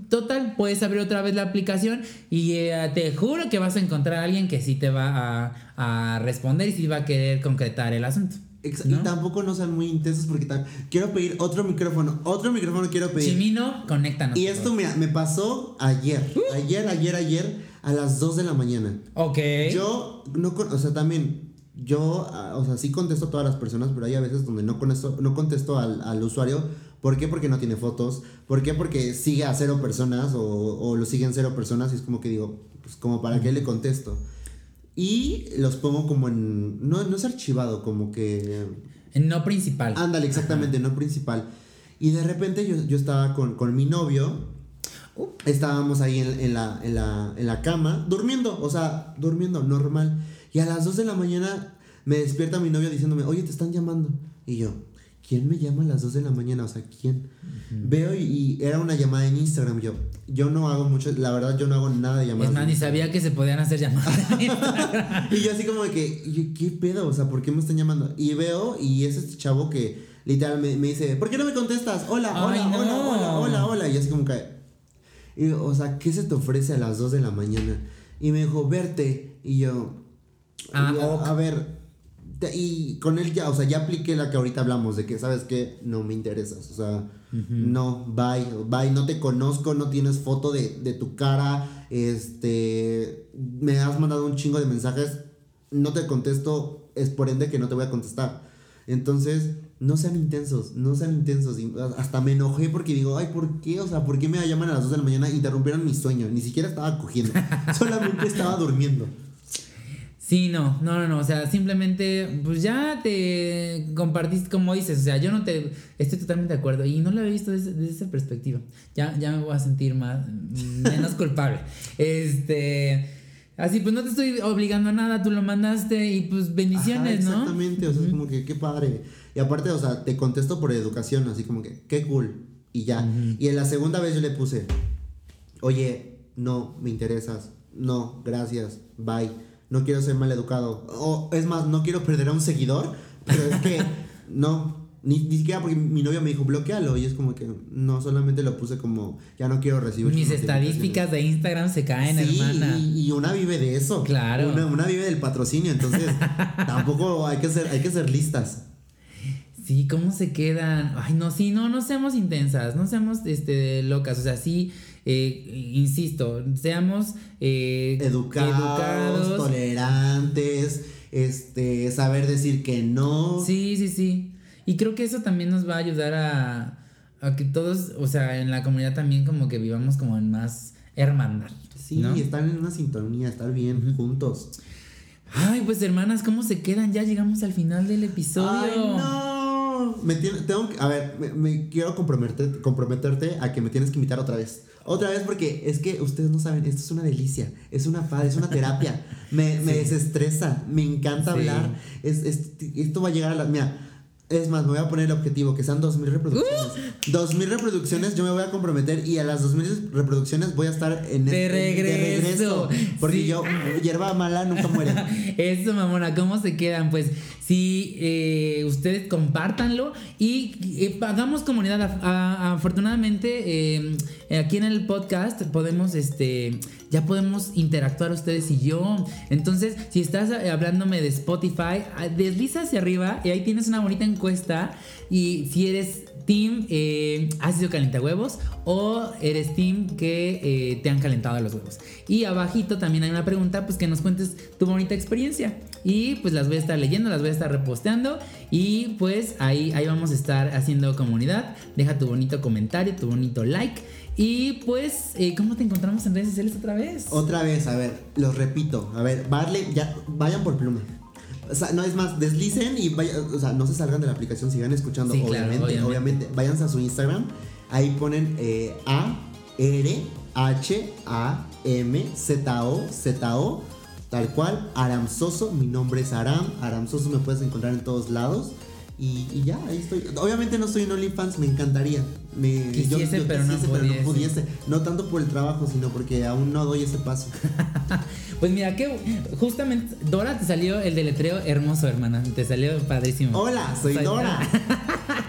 total, puedes abrir otra vez la aplicación y eh, te juro que vas a encontrar a alguien que sí te va a, a responder y sí va a querer concretar el asunto. ¿no? Y tampoco no sean muy intensos porque quiero pedir otro micrófono. Otro micrófono quiero pedir. Chimino, conéctanos. Y esto, mira, me pasó ayer. Ayer, ayer, ayer, a las 2 de la mañana. Ok. Yo no, con- o sea, también, yo, ah, o sea, sí contesto a todas las personas, pero hay a veces donde no contesto, no contesto al, al usuario. ¿Por qué? Porque no tiene fotos. ¿Por qué? Porque sigue a cero personas o, o lo siguen cero personas y es como que digo, pues como para qué le contesto. Y los pongo como en, no, no es archivado, como que... No principal. Ándale, exactamente, no principal. Y de repente yo, yo estaba con, con mi novio. Estábamos ahí en, en la, en, la, en la cama, durmiendo, o sea, durmiendo, normal. Y a las 2 de la mañana me despierta mi novio diciéndome, oye, te están llamando. Y yo, ¿quién me llama a las 2 de la mañana? O sea, ¿quién? Veo y, y era una llamada en Instagram. Yo, yo no hago mucho, la verdad, yo no hago nada de llamadas. Es más, ni sabía que se podían hacer llamadas. Y yo así como de que, ¿qué pedo? O sea, ¿por qué me están llamando? Y veo, y es este chavo que literal me, me dice, ¿por qué no me contestas? Hola, Ay, hola, no. hola, hola, hola, hola. Y así como que, y, o sea, ¿qué se te ofrece a las 2 de la mañana? Y me dijo, verte. Y yo, Ah, y yo, ok. a ver, te- y con él ya, o sea, ya apliqué la que ahorita hablamos, de que, ¿sabes qué? No me interesas, o sea, no, bye, bye, no te conozco, no tienes foto de, de tu cara, este, me has mandado un chingo de mensajes, no te contesto, es por ende que no te voy a contestar. Entonces, no sean intensos, no sean intensos. y hasta me enojé porque digo, ay, ¿por qué? O sea, ¿por qué me llaman a las 2 de la mañana? Interrumpieron mi sueño, ni siquiera estaba cogiendo, solamente estaba durmiendo. Sí, no, no, no, no, o sea, simplemente, pues ya te compartiste, como dices, o sea, yo no te, estoy totalmente de acuerdo y no lo había visto desde, desde esa perspectiva, ya, ya me voy a sentir más, menos culpable, este, así, pues no te estoy obligando a nada, tú lo mandaste y pues bendiciones, Ajá, ¿no? Exactamente, o sea, es como que qué padre. Y aparte, o sea, te contesto por educación, así como que qué cool. Y ya. Y en la segunda vez yo le puse, oye, no, me interesas. No, gracias, bye. No quiero ser mal educado. O es más, no quiero perder a un seguidor, pero es que no. Ni, ni siquiera porque mi novio me dijo bloquealo y es como que no, solamente lo puse como ya no quiero recibir Mis notificaciones". estadísticas de Instagram se caen, Sí, hermana. Y, y una vive de eso. Claro. Una, una vive del patrocinio, entonces tampoco hay que ser, hay que ser listas. Sí, ¿cómo se quedan? Ay, no, sí, no, no seamos intensas, no seamos este, locas, o sea, sí, eh, insisto, seamos eh, educados, tolerantes, este, saber decir que no. Sí, sí, sí. Y creo que eso también nos va a ayudar a, a que todos, o sea, en la comunidad también como que vivamos como en más hermandad. Sí, estar en una sintonía, estar bien juntos. Ay, pues hermanas, ¿cómo se quedan? Ya llegamos al final del episodio. Ay, no. Me tengo a ver, me, quiero comprometerte, comprometerte a que me tienes que invitar otra vez. Otra vez porque es que ustedes no saben, esto es una delicia, es una paz, es una terapia. me, me desestresa, me encanta hablar. Es, esto va a llegar a la... Mira, es más, me voy a poner el objetivo, que sean 2.000 reproducciones. Uh. 2.000 reproducciones, yo me voy a comprometer y a las 2.000 reproducciones voy a estar en de, regreso. Porque yo, hierba mala nunca muere. Eso, mamona, ¿cómo se quedan? Pues si eh, ustedes compártanlo y eh, hagamos comunidad. afortunadamente, eh, aquí en el podcast podemos, este, ya podemos interactuar ustedes y yo. Entonces, si estás hablándome de Spotify, ah, desliza hacia arriba y ahí tienes una bonita encuesta. Y si eres team eh, has sido calienta huevos o eres team que eh, te han calentado los huevos. Y abajito también hay una pregunta, pues que nos cuentes tu bonita experiencia. Y pues las voy a estar leyendo, las voy a estar reposteando. Y pues ahí, ahí vamos a estar haciendo comunidad. Deja tu bonito comentario, tu bonito like. Y pues, eh, ¿cómo te encontramos en redes sociales otra vez? Otra vez, a ver, los repito. A ver, vale, ya, vayan por pluma. O sea, no es más, deslicen y vayan, o sea, no se salgan de la aplicación, sigan escuchando, obviamente, obviamente, Váyanse a su Instagram, ahí ponen eh, A, R, H, A, M, Z, O, Z, O, tal cual, Aram Soso, mi nombre es Aram, Aram Soso me puedes encontrar en todos lados. Y, ya, ahí estoy. Obviamente no estoy en OnlyFans, me encantaría. Me, Quisiese, pero, no no pudiese. No tanto por el trabajo, sino porque aún no doy ese paso. pues mira, que justamente Dora te salió el deletreo hermoso, hermana. Te salió padrísimo. Hola, soy, Dora.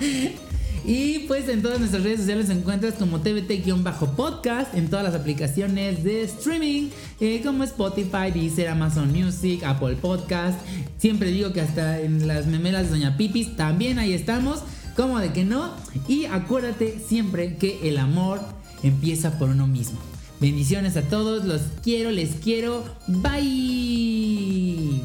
Y pues en todas nuestras redes sociales encuentras como TVT-podcast, en todas las aplicaciones de streaming, eh, como Spotify, Deezer, Amazon Music, Apple Podcast. Siempre digo que hasta en las memelas de Doña Pipis también ahí estamos. Como de que no. Y acuérdate siempre que el amor empieza por uno mismo. Bendiciones a todos, los quiero, les quiero. Bye.